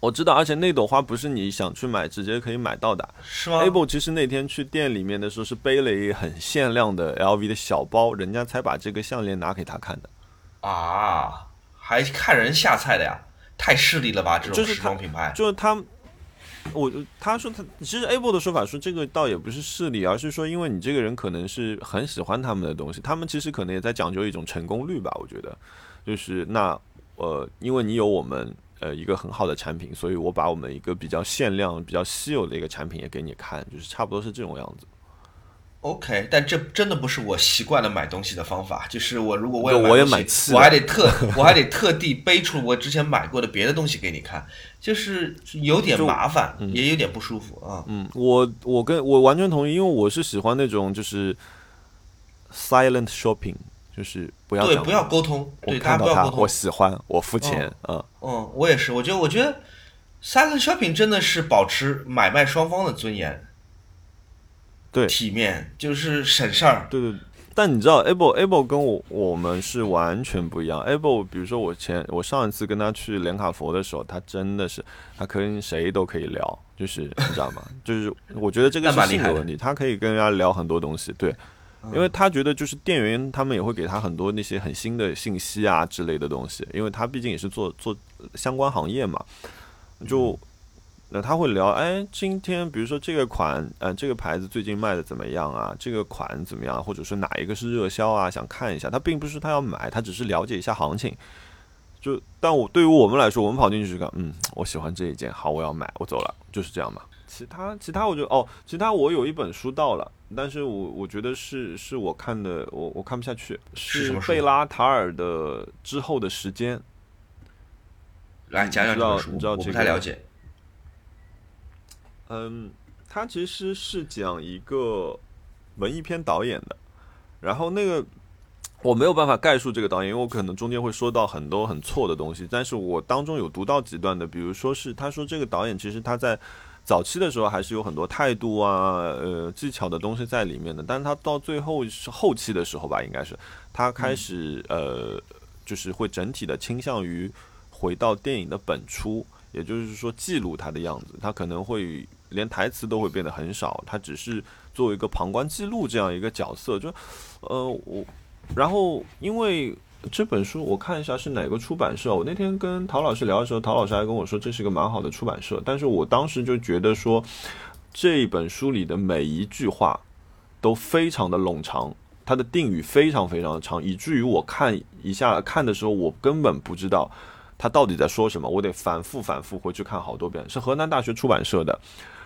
我知道，而且那朵花不是你想去买直接可以买到的。是吗？Able 其实那天去店里面的时候是背了一个很限量的 LV 的小包，人家才把这个项链拿给他看的。啊，还看人下菜的呀？太势利了吧？这种时就是他装品牌。就是他，我他说他其实 Able 的说法说这个倒也不是势利，而是说因为你这个人可能是很喜欢他们的东西，他们其实可能也在讲究一种成功率吧。我觉得，就是那呃，因为你有我们呃一个很好的产品，所以我把我们一个比较限量、比较稀有的一个产品也给你看，就是差不多是这种样子。OK，但这真的不是我习惯的买东西的方法。就是我如果为了对我也东西买我还得特我还得特地背出我之前买过的别的东西给你看，就是有点麻烦，也有点不舒服啊。嗯，我我跟我完全同意，因为我是喜欢那种就是 silent shopping，就是不要对，不要沟通，对，大家不要沟通我。喜欢，我付钱，嗯。嗯，我也是，我觉得，我觉得 silent shopping 真的是保持买卖双方的尊严，对体面，就是省事儿。对对，但你知道 Able Able 跟我我们是完全不一样。Able 比如说我前我上一次跟他去连卡佛的时候，他真的是他跟谁都可以聊，就是你知道吗？就是我觉得这个是性格问题，他可以跟人家聊很多东西，对。因为他觉得就是店员他们也会给他很多那些很新的信息啊之类的东西，因为他毕竟也是做做相关行业嘛，就那他会聊，哎，今天比如说这个款，呃，这个牌子最近卖的怎么样啊？这个款怎么样？或者说哪一个是热销啊？想看一下。他并不是他要买，他只是了解一下行情。就但我对于我们来说，我们跑进去是个，嗯，我喜欢这一件，好，我要买，我走了，就是这样嘛。其他其他我就哦，其他我有一本书到了，但是我我觉得是是我看的，我我看不下去，是贝拉塔尔的之后的时间。来讲讲你知道这本书，我你知道这个不太了解。嗯，他其实是讲一个文艺片导演的，然后那个我没有办法概述这个导演，因为我可能中间会说到很多很错的东西，但是我当中有读到几段的，比如说是他说这个导演其实他在早期的时候还是有很多态度啊、呃技巧的东西在里面的，但是他到最后是后期的时候吧，应该是他开始呃，就是会整体的倾向于回到电影的本初，也就是说记录他的样子，他可能会连台词都会变得很少，他只是作为一个旁观记录这样一个角色，就呃我，然后因为。这本书我看一下是哪个出版社。我那天跟陶老师聊的时候，陶老师还跟我说这是一个蛮好的出版社。但是我当时就觉得说，这本书里的每一句话都非常的冗长，它的定语非常非常的长，以至于我看一下看的时候，我根本不知道他到底在说什么，我得反复反复回去看好多遍。是河南大学出版社的。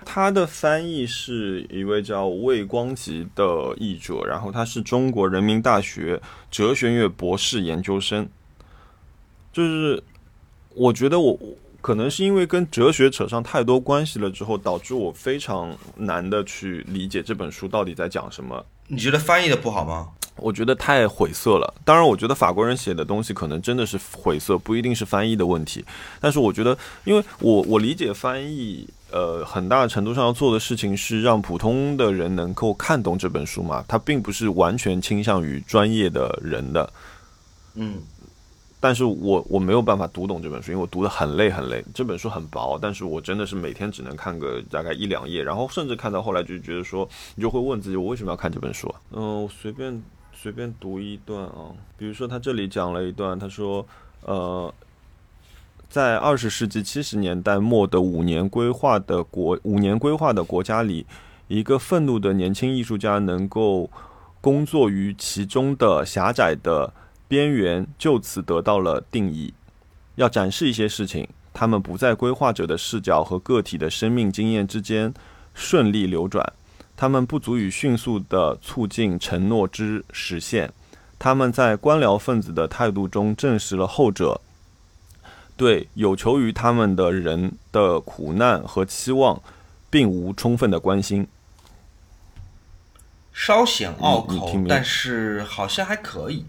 他的翻译是一位叫魏光吉的译者，然后他是中国人民大学哲学院博士研究生。就是我觉得我可能是因为跟哲学扯上太多关系了之后，导致我非常难的去理解这本书到底在讲什么。你觉得翻译的不好吗？我觉得太晦涩了。当然，我觉得法国人写的东西可能真的是晦涩，不一定是翻译的问题。但是我觉得，因为我我理解翻译。呃，很大程度上要做的事情是让普通的人能够看懂这本书嘛，它并不是完全倾向于专业的人的，嗯，但是我我没有办法读懂这本书，因为我读的很累很累。这本书很薄，但是我真的是每天只能看个大概一两页，然后甚至看到后来就觉得说，你就会问自己，我为什么要看这本书啊？嗯，我随便随便读一段啊，比如说他这里讲了一段，他说，呃。在二十世纪七十年代末的五年规划的国五年规划的国家里，一个愤怒的年轻艺术家能够工作于其中的狭窄的边缘，就此得到了定义。要展示一些事情，他们不在规划者的视角和个体的生命经验之间顺利流转，他们不足以迅速地促进承诺之实现。他们在官僚分子的态度中证实了后者。对有求于他们的人的苦难和期望，并无充分的关心，稍显拗口，但是好像还可以。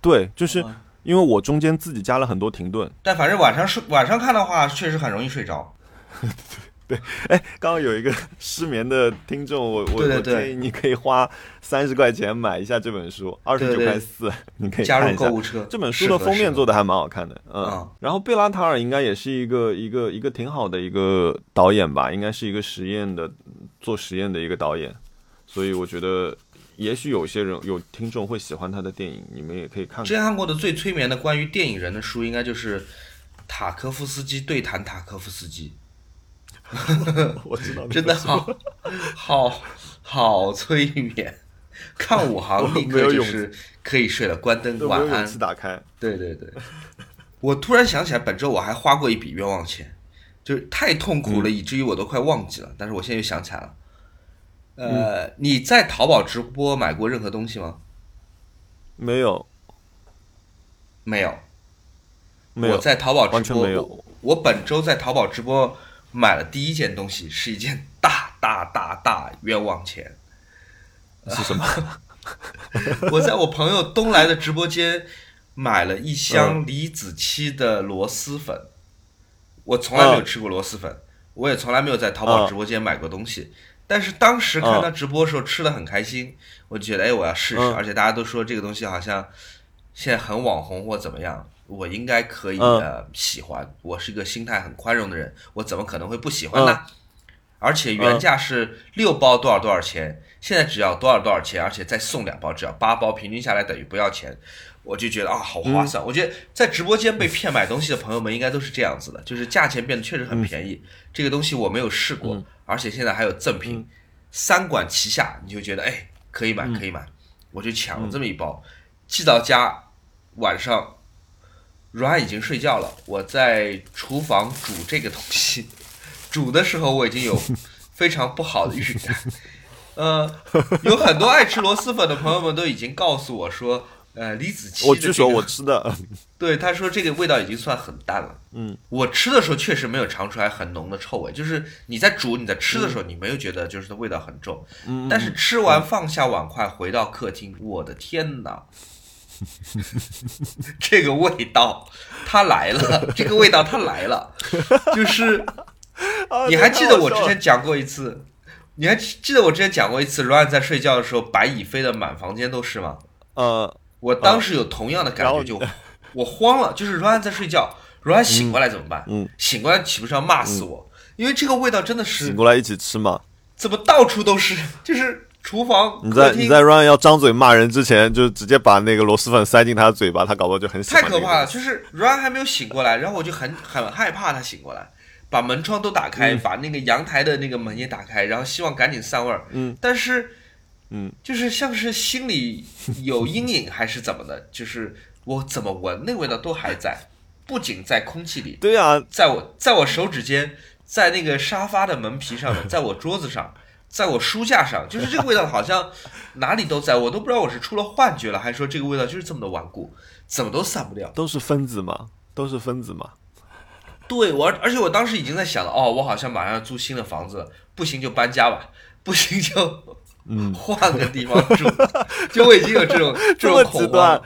对，就是因为我中间自己加了很多停顿，但反正晚上睡晚上看的话，确实很容易睡着。对，哎，刚刚有一个失眠的听众，我我我建议你可以花三十块钱买一下这本书，二十九块四，你可以加入购物车。这本书的封面做的还蛮好看的，嗯。然后贝拉塔尔应该也是一个一个一个挺好的一个导演吧，应该是一个实验的做实验的一个导演，所以我觉得也许有些人有听众会喜欢他的电影，你们也可以看。之前看过的最催眠的关于电影人的书，应该就是塔科夫斯基对谈塔科夫斯基。我知道，真的好，好，好催眠，看五行立刻就是可以睡了，关灯，晚安。打开。对对对，我突然想起来，本周我还花过一笔冤枉钱，就是太痛苦了，以至于我都快忘记了。但是我现在又想起来了。呃，你在淘宝直播买过任何东西吗？没有，没有，没有。我在淘宝直播，没有。我本周在淘宝直播。买了第一件东西是一件大大大大冤枉钱，是什么？我在我朋友东来的直播间买了一箱李子柒的螺蛳粉，我从来没有吃过螺蛳粉，我也从来没有在淘宝直播间买过东西，但是当时看他直播的时候吃的很开心，我就觉得哎我要试试，而且大家都说这个东西好像现在很网红或怎么样。我应该可以呃喜欢，我是一个心态很宽容的人，我怎么可能会不喜欢呢？而且原价是六包多少多少钱，现在只要多少多少钱，而且再送两包，只要八包，平均下来等于不要钱，我就觉得啊好划算。我觉得在直播间被骗买东西的朋友们应该都是这样子的，就是价钱变得确实很便宜。这个东西我没有试过，而且现在还有赠品，三管齐下，你就觉得哎可以买可以买，我就抢了这么一包，寄到家晚上。阮已经睡觉了，我在厨房煮这个东西，煮的时候我已经有非常不好的预感。呃，有很多爱吃螺蛳粉的朋友们都已经告诉我说，呃，李子柒，我据说我吃的，对他说这个味道已经算很淡了。嗯，我吃的时候确实没有尝出来很浓的臭味，就是你在煮你在吃的时候，你没有觉得就是味道很重。嗯，但是吃完放下碗筷回到客厅，我的天哪！这个味道，它来了！这个味道它来了，就是 啊你还记得我之前讲过一次？你还记得我之前讲过一次，Ryan 在睡觉的时候，白蚁飞的满房间都是吗？呃，我当时有同样的感觉，就 我慌了，就是 Ryan 在睡觉，Ryan 醒过来怎么办？嗯醒过来岂不是要骂死我？因为这个味道真的是醒过来一起吃嘛。怎么到处都是，就是厨房、你，在你在 Ryan 要张嘴骂人之前，就直接把那个螺蛳粉塞进他的嘴巴，他搞不好就很喜欢那个太可怕了。就是 Ryan 还没有醒过来，然后我就很很害怕他醒过来，把门窗都打开，把那个阳台的那个门也打开，然后希望赶紧散味儿。嗯，但是，嗯，就是像是心里有阴影还是怎么的，就是我怎么闻那味道都还在，不仅在空气里，对啊，在我在我手指间，在那个沙发的门皮上面，在我桌子上，在我书架上，就是这个味道好像哪里都在，我都不知道我是出了幻觉了，还是说这个味道就是这么的顽固，怎么都散不掉。都是分子嘛，都是分子嘛。对我，而且我当时已经在想了，哦，我好像马上要租新的房子了，不行就搬家吧，不行就嗯换个地方住，就我已经有这种 这种恐慌了。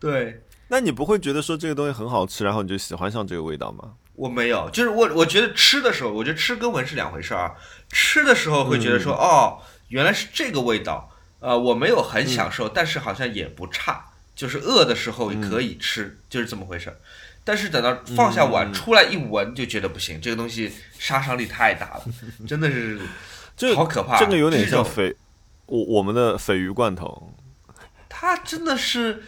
对，那你不会觉得说这个东西很好吃，然后你就喜欢上这个味道吗？我没有，就是我我觉得吃的时候，我觉得吃跟闻是两回事儿啊。吃的时候会觉得嗯说，哦，原来是这个味道，呃，我没有很享嗯受，但是好像也不差，就是饿的时候可以吃，就是这么回事儿。但是等到放下碗、嗯出来一闻，就觉得不行，这个东西杀伤力太大了，真的是这好可怕。这个有点像鲱，我我们的鲱鱼罐头。它真的是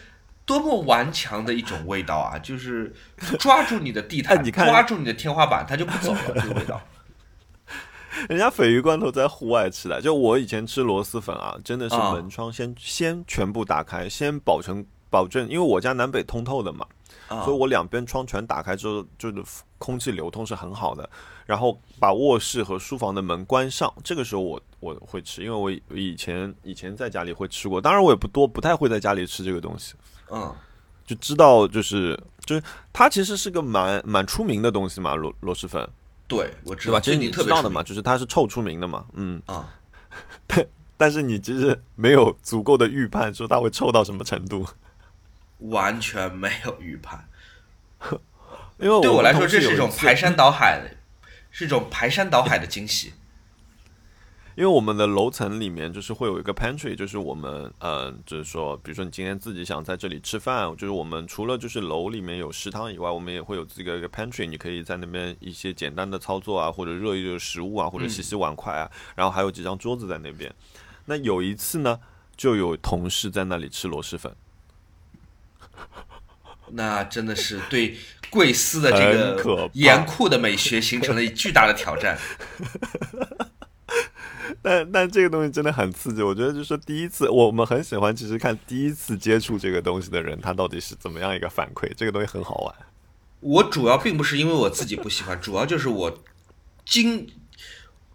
多么顽强的一种味道啊！就是抓住你的地毯，哎你看抓住你的天花板，它就不走了。这个味道，人家鲱鱼罐头在户外吃的，就我以前吃螺蛳粉啊，真的是啊门窗先、先全部打开，先保证保证，因为我家南北通透的嘛，啊所以我两边窗全打开之后，就是空气流通是很好的。然后把卧室和书房的门关上，这个时候我我会吃，因为我以前以前在家里会吃过，当然我也不多，不太会在家里吃这个东西，嗯，就知道就是就是它其实是个蛮蛮出名的东西嘛，螺螺蛳粉，对，我知？道，其实你特知道的嘛，就是它是臭出名的嘛，嗯。啊。但 但是你其实没有足够的预判，说它会臭到什么程度。完全没有预判。因为我对我来说，这是一种排山倒海的，是一种排山倒海的惊喜。因为我们的楼层里面就是会有一个 pantry，就是我们呃，就是说，比如说你今天自己想在这里吃饭，就是我们除了就是楼里面有食堂以外，我们也会有这个一个 pantry，你可以在那边一些简单的操作啊，或者热一热食物啊，或者洗洗碗筷啊，然后还有几张桌子在那边。那有一次呢，就有同事在那里吃螺蛳粉，那真的是对贵司的这个严酷的美学形成了巨大的挑战。但但这个东西真的很刺激，我觉得就是说第一次我们很喜欢，其实看第一次接触这个东西的人，他到底是怎么样一个反馈，这个东西很好玩。我主要并不是因为我自己不喜欢，主要就是我惊，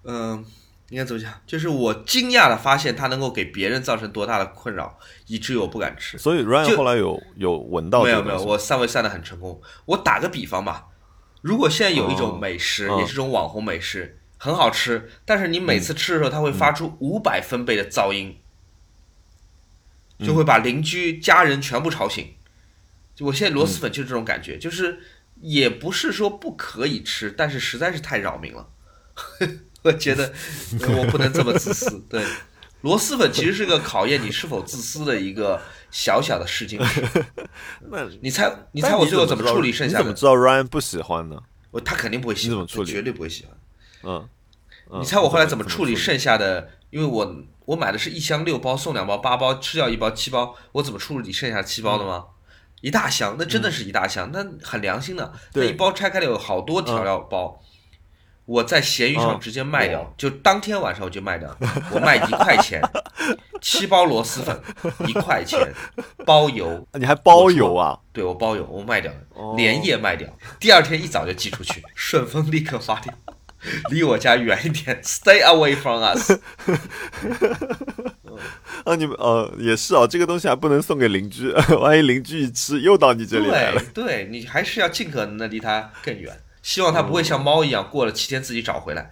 嗯、应该怎么讲？就是我惊讶的发现它能够给别人造成多大的困扰，以至于我不敢吃。所以 Ryan 后来有有闻到没有没有，我散味散的很成功。我打个比方吧，如果现在有一种美食，哦也是种网红美食，很好吃，但是你每次吃的时候，它会发出五百分贝的噪音，就会把邻居家人全部吵醒。就我现在螺蛳粉就是这种感觉，就是也不是说不可以吃，但是实在是太扰民了。我觉得呃我不能这么自私。对，螺蛳粉其实是个考验你是否自私的一个小小的试金石。那你猜，你猜我最后怎么处理剩下的？你怎么知道 Ryan 不喜欢呢？我他肯定不会喜欢，你怎么处理绝对不会喜欢。嗯，嗯你猜我后来怎么么处理剩下的？因为我我买的是一箱六包送两包八包，吃掉一包七包，我怎么处理剩下七包的吗？一大箱，那真的是一大箱，那很良心的。那一包拆开了有好多调料包，我在闲鱼上嗯。直接卖掉，就当天晚上我就卖掉，我卖一块钱，七包螺蛳粉一块钱，包邮，你还包邮啊？对我包邮，我卖掉了，哦。连夜卖掉，第二天一早就寄出去，顺丰立刻发掉，离我家远一点，Stay away from us。啊，你们呃也是哦，这个东西还不能送给邻居，万一邻居一吃又到你这里来了。对，对你还是要尽可能的离它更远，希望它不会像猫一样过了七天自己找回来。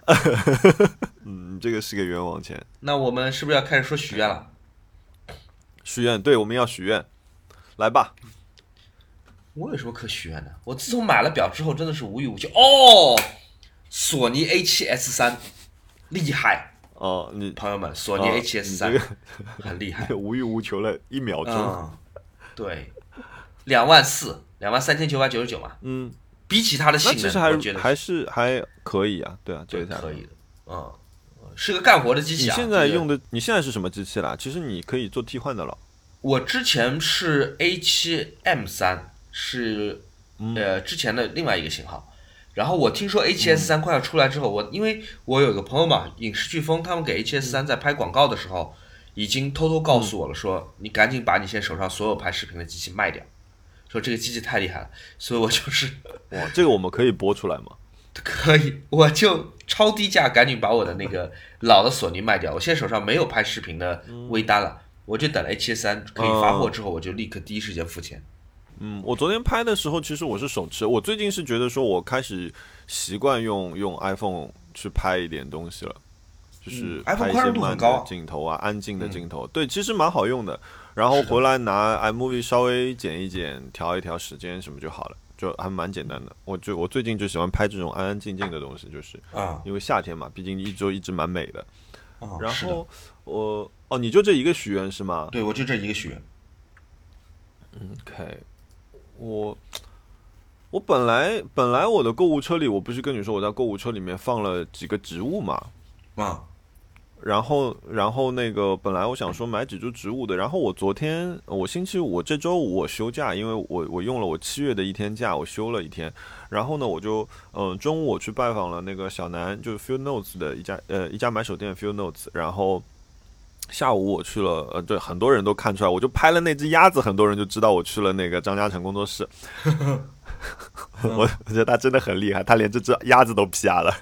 嗯，这个是个冤枉钱。那我们是不是要开始说许愿了？许愿，对，我们要许愿，来吧。我有什么可许愿的？我自从买了表之后，真的是无欲无求。哦，索尼 A7S 三厉害，哦，你朋友们，索尼哦 A7S 三你这个很厉害。无欲无求了一秒钟，嗯，对，两万四，两万三千九百九十九嘛。嗯，比起它的性能，其实还我觉得还是还可以啊，对啊，这对个可以的，嗯，是个干活的机器啊。你现在用的，你现在是什么机器啦？其实你可以做替换的了。我之前是 A 7 M 三，是嗯呃之前的另外一个型号。然后我听说 A 7 S 三快要出来之后，我因为我有个朋友嘛，影视飓风他们给 A 7 S 三在拍广告的时候，已经偷偷告诉我了，说你赶紧把你现在手上所有拍视频的机器卖掉，说这个机器太厉害了，所以我就是哇，这个我们可以播出来吗？可以，我就超低价赶紧把我的那个老的索尼卖掉。我现在手上没有拍视频的微单了，我就等 A 7 S 三可以发货之后，我就立刻第一时间付钱。嗯，我昨天拍的时候，其实我是手持。我最近是觉得说，我开始习惯用用 iPhone 去拍一点东西了，就是拍一些慢镜头啊，安静的镜头。对，其实蛮好用的。然后回来拿 iMovie 稍微剪一剪，调一调时间什么就好了，就还蛮简单的。我就我最近就喜欢拍这种安安静静的东西，就是啊因为夏天嘛，毕竟一周一直蛮美的。啊，然后我哦，你就这一个许愿是吗？对我就这一个许愿。OK，我我本来本来我的购物车里，我不是跟你说我在购物车里面放了几个植物嘛，啊，然后然后那个本来我想说买几株植物的，然后我昨天我星期五这周五我休假，因为我我用了我七月的一天假，我休了一天，然后呢我就嗯、呃中午我去拜访了那个小南，就是 Field Notes 的一家呃一家买手店 Field Notes，然后。下午我去了，呃，对，很多人都看出来，我就拍了那只鸭子，很多人就知道我去了那个张嘉诚工作室。我 我觉得他真的很厉害，他连这只鸭子都 PR 了。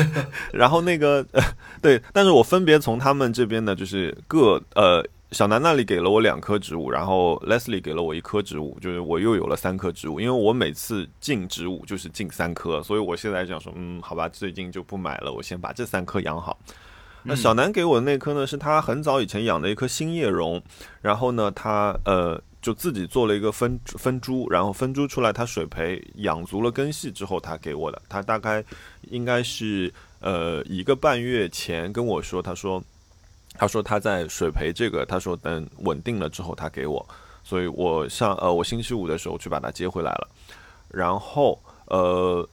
然后那个、呃、对，但是我分别从他们这边呢，就是各呃小南那里给了我两棵植物，然后 Leslie 给了我一棵植物，就是我又有了三棵植物。因为我每次进植物就是进三棵，所以我现在想说，嗯，好吧，最近就不买了，我先把这三棵养好。那小南给我的那颗呢，是他很早以前养的一颗新叶榕，然后呢，他呃就自己做了一个分分株，然后分株出来，他水培养足了根系之后，他给我的，他大概应该是呃一个半月前跟我说，他说他说他在水培这个，他说等稳定了之后他给我，所以我上呃我星期五的时候去把它接回来了，然后呃。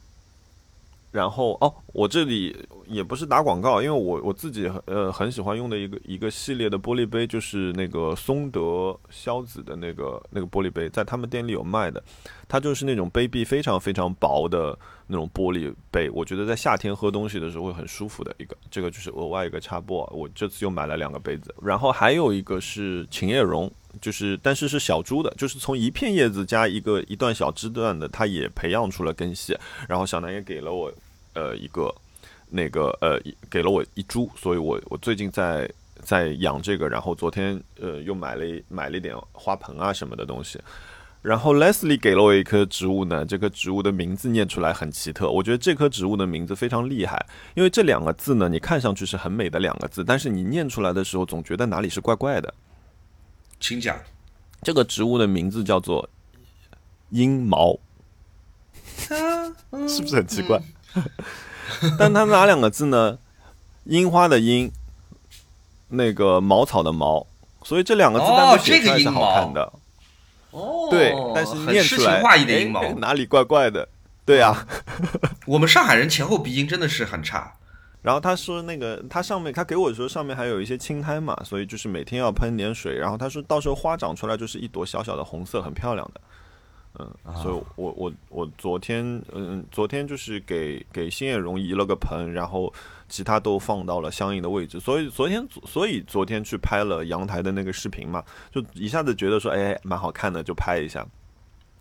然后哦，我这里也不是打广告，因为我我自己呃很喜欢用的一个一个系列的玻璃杯，就是那个松德萧子的那个那个玻璃杯，在他们店里有卖的。它就是那种杯壁非常非常薄的那种玻璃杯，我觉得在夏天喝东西的时候会很舒服的一个。这个就是额外一个插播，我这次又买了两个杯子，然后还有一个是琴叶榕，就是但是是小株的，就是从一片叶子加一个一段小枝段的，它也培养出了根系。然后小南也给了我呃一个那个呃给了我一株，所以我我最近在在养这个，然后昨天呃又买了买了一点花盆啊什么的东西。然后 Leslie 给了我一棵植物呢，这棵植物的名字念出来很奇特，我觉得这棵植物的名字非常厉害，因为这两个字呢，你看上去是很美的两个字，但是你念出来的时候总觉得哪里是怪怪的。请讲。这个植物的名字叫做阴毛，是不是很奇怪？但它哪两个字呢？樱花的樱，那个茅草的茅，所以这两个字单哦独写出来是好看的。哦对，但是念出来情画意的哎阴毛。哪里怪怪的？对啊。我们上海人前后鼻音真的是很差。然后他说那个他上面他给我的时候上面还有一些青苔嘛，所以就是每天要喷点水。然后他说到时候花长出来就是一朵小小的红色，很漂亮的。嗯，所以我我我昨天嗯昨天就是给给新叶榕移了个盆，然后其他都放到了相应的位置。所以昨天所以昨天去拍了阳台的那个视频嘛，就一下子觉得说哎蛮好看的，就拍一下。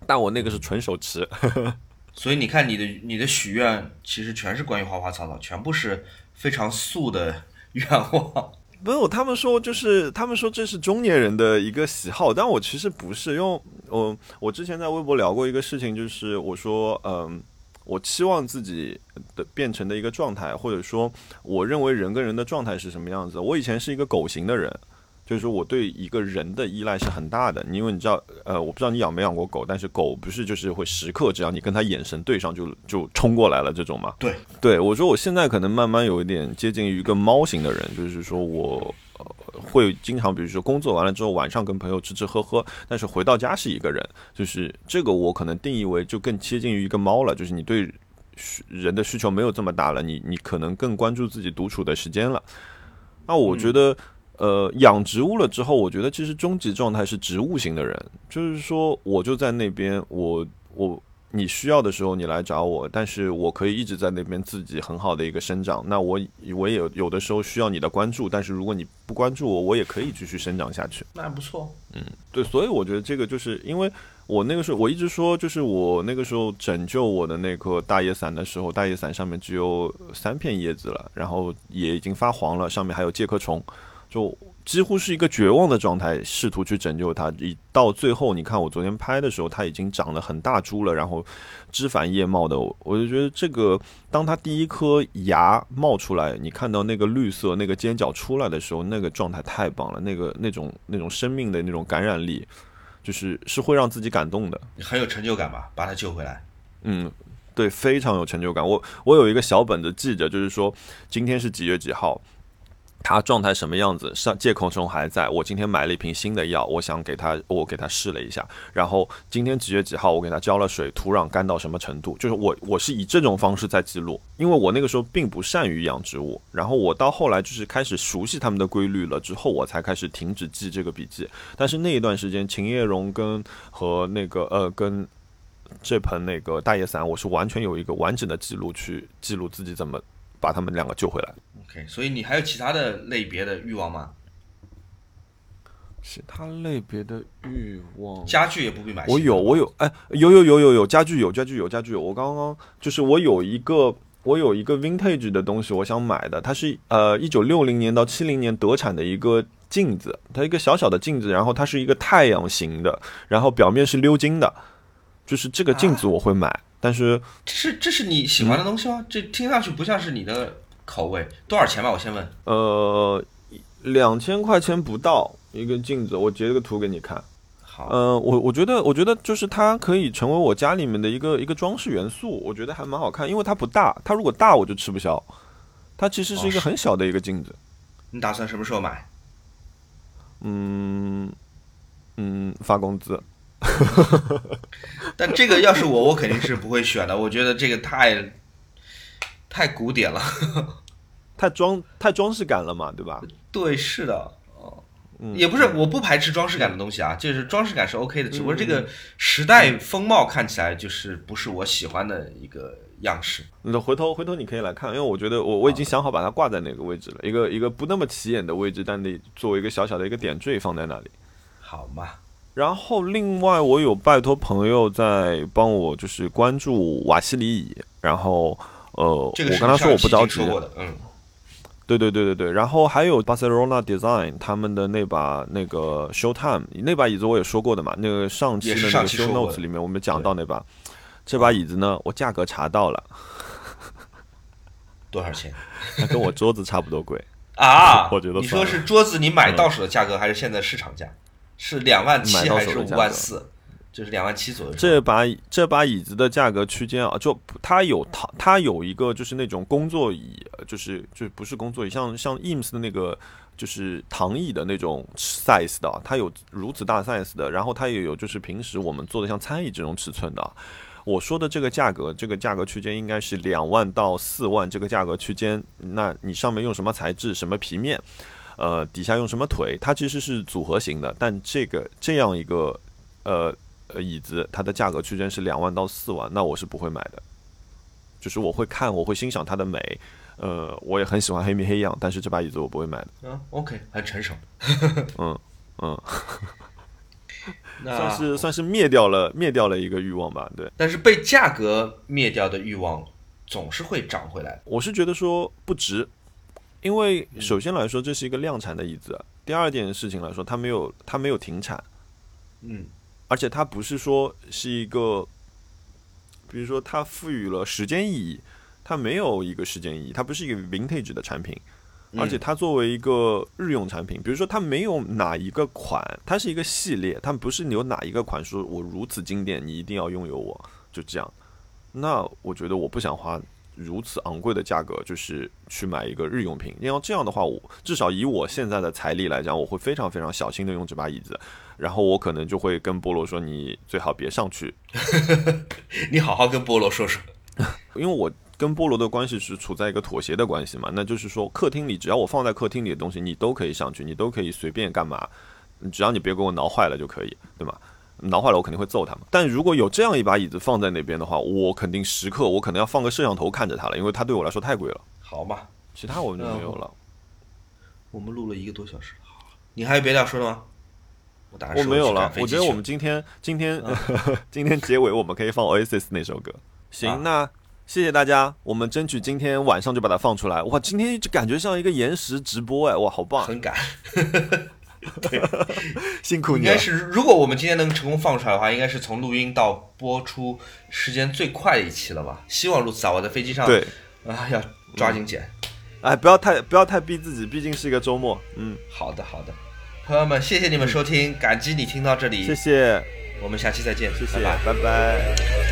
但我那个是纯手持，所以你看，你的你的许愿其实全是关于花花草草，全部是非常素的 愿望。没有，他们说就是他们说这是中年人的一个喜好，但我其实不是，因为我我之前在微博聊过一个事情，就是我说，嗯，我期望自己的变成的一个状态，或者说我认为人跟人的状态是什么样子。我以前是一个狗型的人，就是说我对一个人的依赖是很大的。因为你知道，呃，我不知道你养没养过狗，但是狗不是就是会时刻只要你跟它眼神对上就就冲过来了这种嘛？对，对我说我现在可能慢慢有一点接近于一个猫型的人，就是说我。会经常，比如说工作完了之后，晚上跟朋友吃吃喝喝，但是回到家是一个人，就是这个我可能定义为就更接近于一个猫了，就是你对人的需求没有这么大了，你你可能更关注自己独处的时间了。那我觉得，呃，养植物了之后，我觉得其实终极状态是植物型的人，就是说我就在那边，我我。你需要的时候你来找我，但是我可以一直在那边自己很好的一个生长。那我我也有的时候需要你的关注，但是如果你不关注我，我也可以继续生长下去。那不错，嗯，对，所以我觉得这个就是因为我那个时候我一直说，就是我那个时候拯救我的那棵大叶伞的时候，大叶伞上面只有三片叶子了，然后也已经发黄了，上面还有介壳虫，就。几乎是一个绝望的状态，试图去拯救它。一到最后，你看我昨天拍的时候，它已经长了很大株了，然后枝繁叶茂的。我就觉得这个，当它第一颗芽冒出来，你看到那个绿色、那个尖角出来的时候，那个状态太棒了。那个那种那种生命的那种感染力，就是是会让自己感动的。你很有成就感吧？把它救回来。嗯，对，非常有成就感。我我有一个小本子记着，就是说今天是几月几号。它状态什么样子？上借口虫还在。我今天买了一瓶新的药，我想给它，我给它试了一下。然后今天几月几号，我给它浇了水，土壤干到什么程度？就是我，我是以这种方式在记录，因为我那个时候并不善于养植物。然后我到后来就是开始熟悉它们的规律了之后，我才开始停止记这个笔记。但是那一段时间，秦叶榕跟和那个呃跟这盆那个大叶伞，我是完全有一个完整的记录去记录自己怎么把它们两个救回来。所以你还有其他的类别的欲望吗？其他类别的欲望，家具也不必买。我有，我有，哎，有有有有有家具有家具有家具有。我刚刚就是我有一个我有一个 vintage 的东西，我想买的，它是呃一九六零年到七零年德产的一个镜子，它一个小小的镜子，然后它是一个太阳型的，然后表面是鎏金的，就是这个镜子我会买，但是这是这是你喜欢的东西吗？这听上去不像是你的。口味多少钱吧？我先问。呃，两千块钱不到一个镜子，我截了个图给你看。好。嗯，我我觉得，我觉得就是它可以成为我家里面的一个一个装饰元素，我觉得还蛮好看，因为它不大。它如果大，我就吃不消。它其实是一个很小的一个镜子。你打算什么时候买？嗯嗯，发工资。但这个要是我，我肯定是不会选的。我觉得这个太。太古典了，太装太装饰感了嘛，对吧？对，是的，哦，也不是，我不排斥装饰感的东西啊，就是装饰感是 OK 的，只不过这个时代风貌看起来就是不是我喜欢的一个样式。那回头回头你可以来看，因为我觉得我我已经想好把它挂在哪个位置了，一个一个不那么起眼的位置，但得作为一个小小的一个点缀放在那里，好嘛。然后另外我有拜托朋友在帮我就是关注瓦西里椅，然后。呃，我跟他说我不着急。嗯，对对对对对。然后还有 Barcelona Design 他们的那把那个 Showtime 那把椅子我也说过的嘛，那个上期的那个 Show Notes 里面我们讲到那把，这把椅子呢，我价格查到了，多少钱？它跟我桌子差不多贵啊！我觉得你说是桌子你买到手的价格还是现在市场价？是两万七还是五万四？就是两万七左右。这把这把椅子的价格区间啊，就它有它它有一个就是那种工作椅，就是就不是工作椅，像像 IMS 的那个就是躺椅的那种 size 的，它有如此大 size 的，然后它也有就是平时我们做的像餐椅这种尺寸的。我说的这个价格，这个价格区间应该是两万到四万这个价格区间。那你上面用什么材质，什么皮面，呃，底下用什么腿，它其实是组合型的，但这个这样一个呃。呃，椅子它的价格区间是两万到四万，那我是不会买的。就是我会看，我会欣赏它的美，呃，我也很喜欢黑米黑样，但是这把椅子我不会买的。嗯，OK，很成熟。嗯嗯，算是算是灭掉了灭掉了一个欲望吧，对。但是被价格灭掉的欲望总是会涨回来。我是觉得说不值，因为首先来说这是一个量产的椅子，第二件事情来说它没有它没有停产。嗯。而且它不是说是一个，比如说它赋予了时间意义，它没有一个时间意义，它不是一个 vintage 的产品，而且它作为一个日用产品，比如说它没有哪一个款，它是一个系列，它不是你有哪一个款说我如此经典，你一定要拥有我，就这样。那我觉得我不想花如此昂贵的价格，就是去买一个日用品。要这样的话，我至少以我现在的财力来讲，我会非常非常小心的用这把椅子。然后我可能就会跟菠萝说：“你最好别上去。”你好好跟菠萝说说，因为我。跟菠萝的关系是处在一个妥协的关系嘛？那就是说，客厅里只要我放在客厅里的东西，你都可以上去，你都可以随便干嘛，只要你别给我挠坏了就可以，对吗？挠坏了我肯定会揍他们。但如果有这样一把椅子放在那边的话，我肯定时刻我可能要放个摄像头看着它了，因为它对我来说太贵了。好嘛，其他我们就没有了。我们录了一个多小时，你还有别的要说的吗？我打我没有了。我觉得我们今天今天 今天结尾我们可以放 Oasis 那首歌。行，那。谢谢大家，我们争取今天晚上就把它放出来。哇，今天就感觉像一个延时直播哎，哇，好棒！很赶，对 辛苦你。应该是，如果我们今天能成功放出来的话，应该是从录音到播出时间最快的一期了吧？希望如此啊！我在飞机上，对，啊，要抓紧剪。哎，不要太不要太逼自己，毕竟是一个周末。嗯，好的好的，朋友们，谢谢你们收听，感激你听到这里，谢谢，我们下期再见，谢谢，拜拜。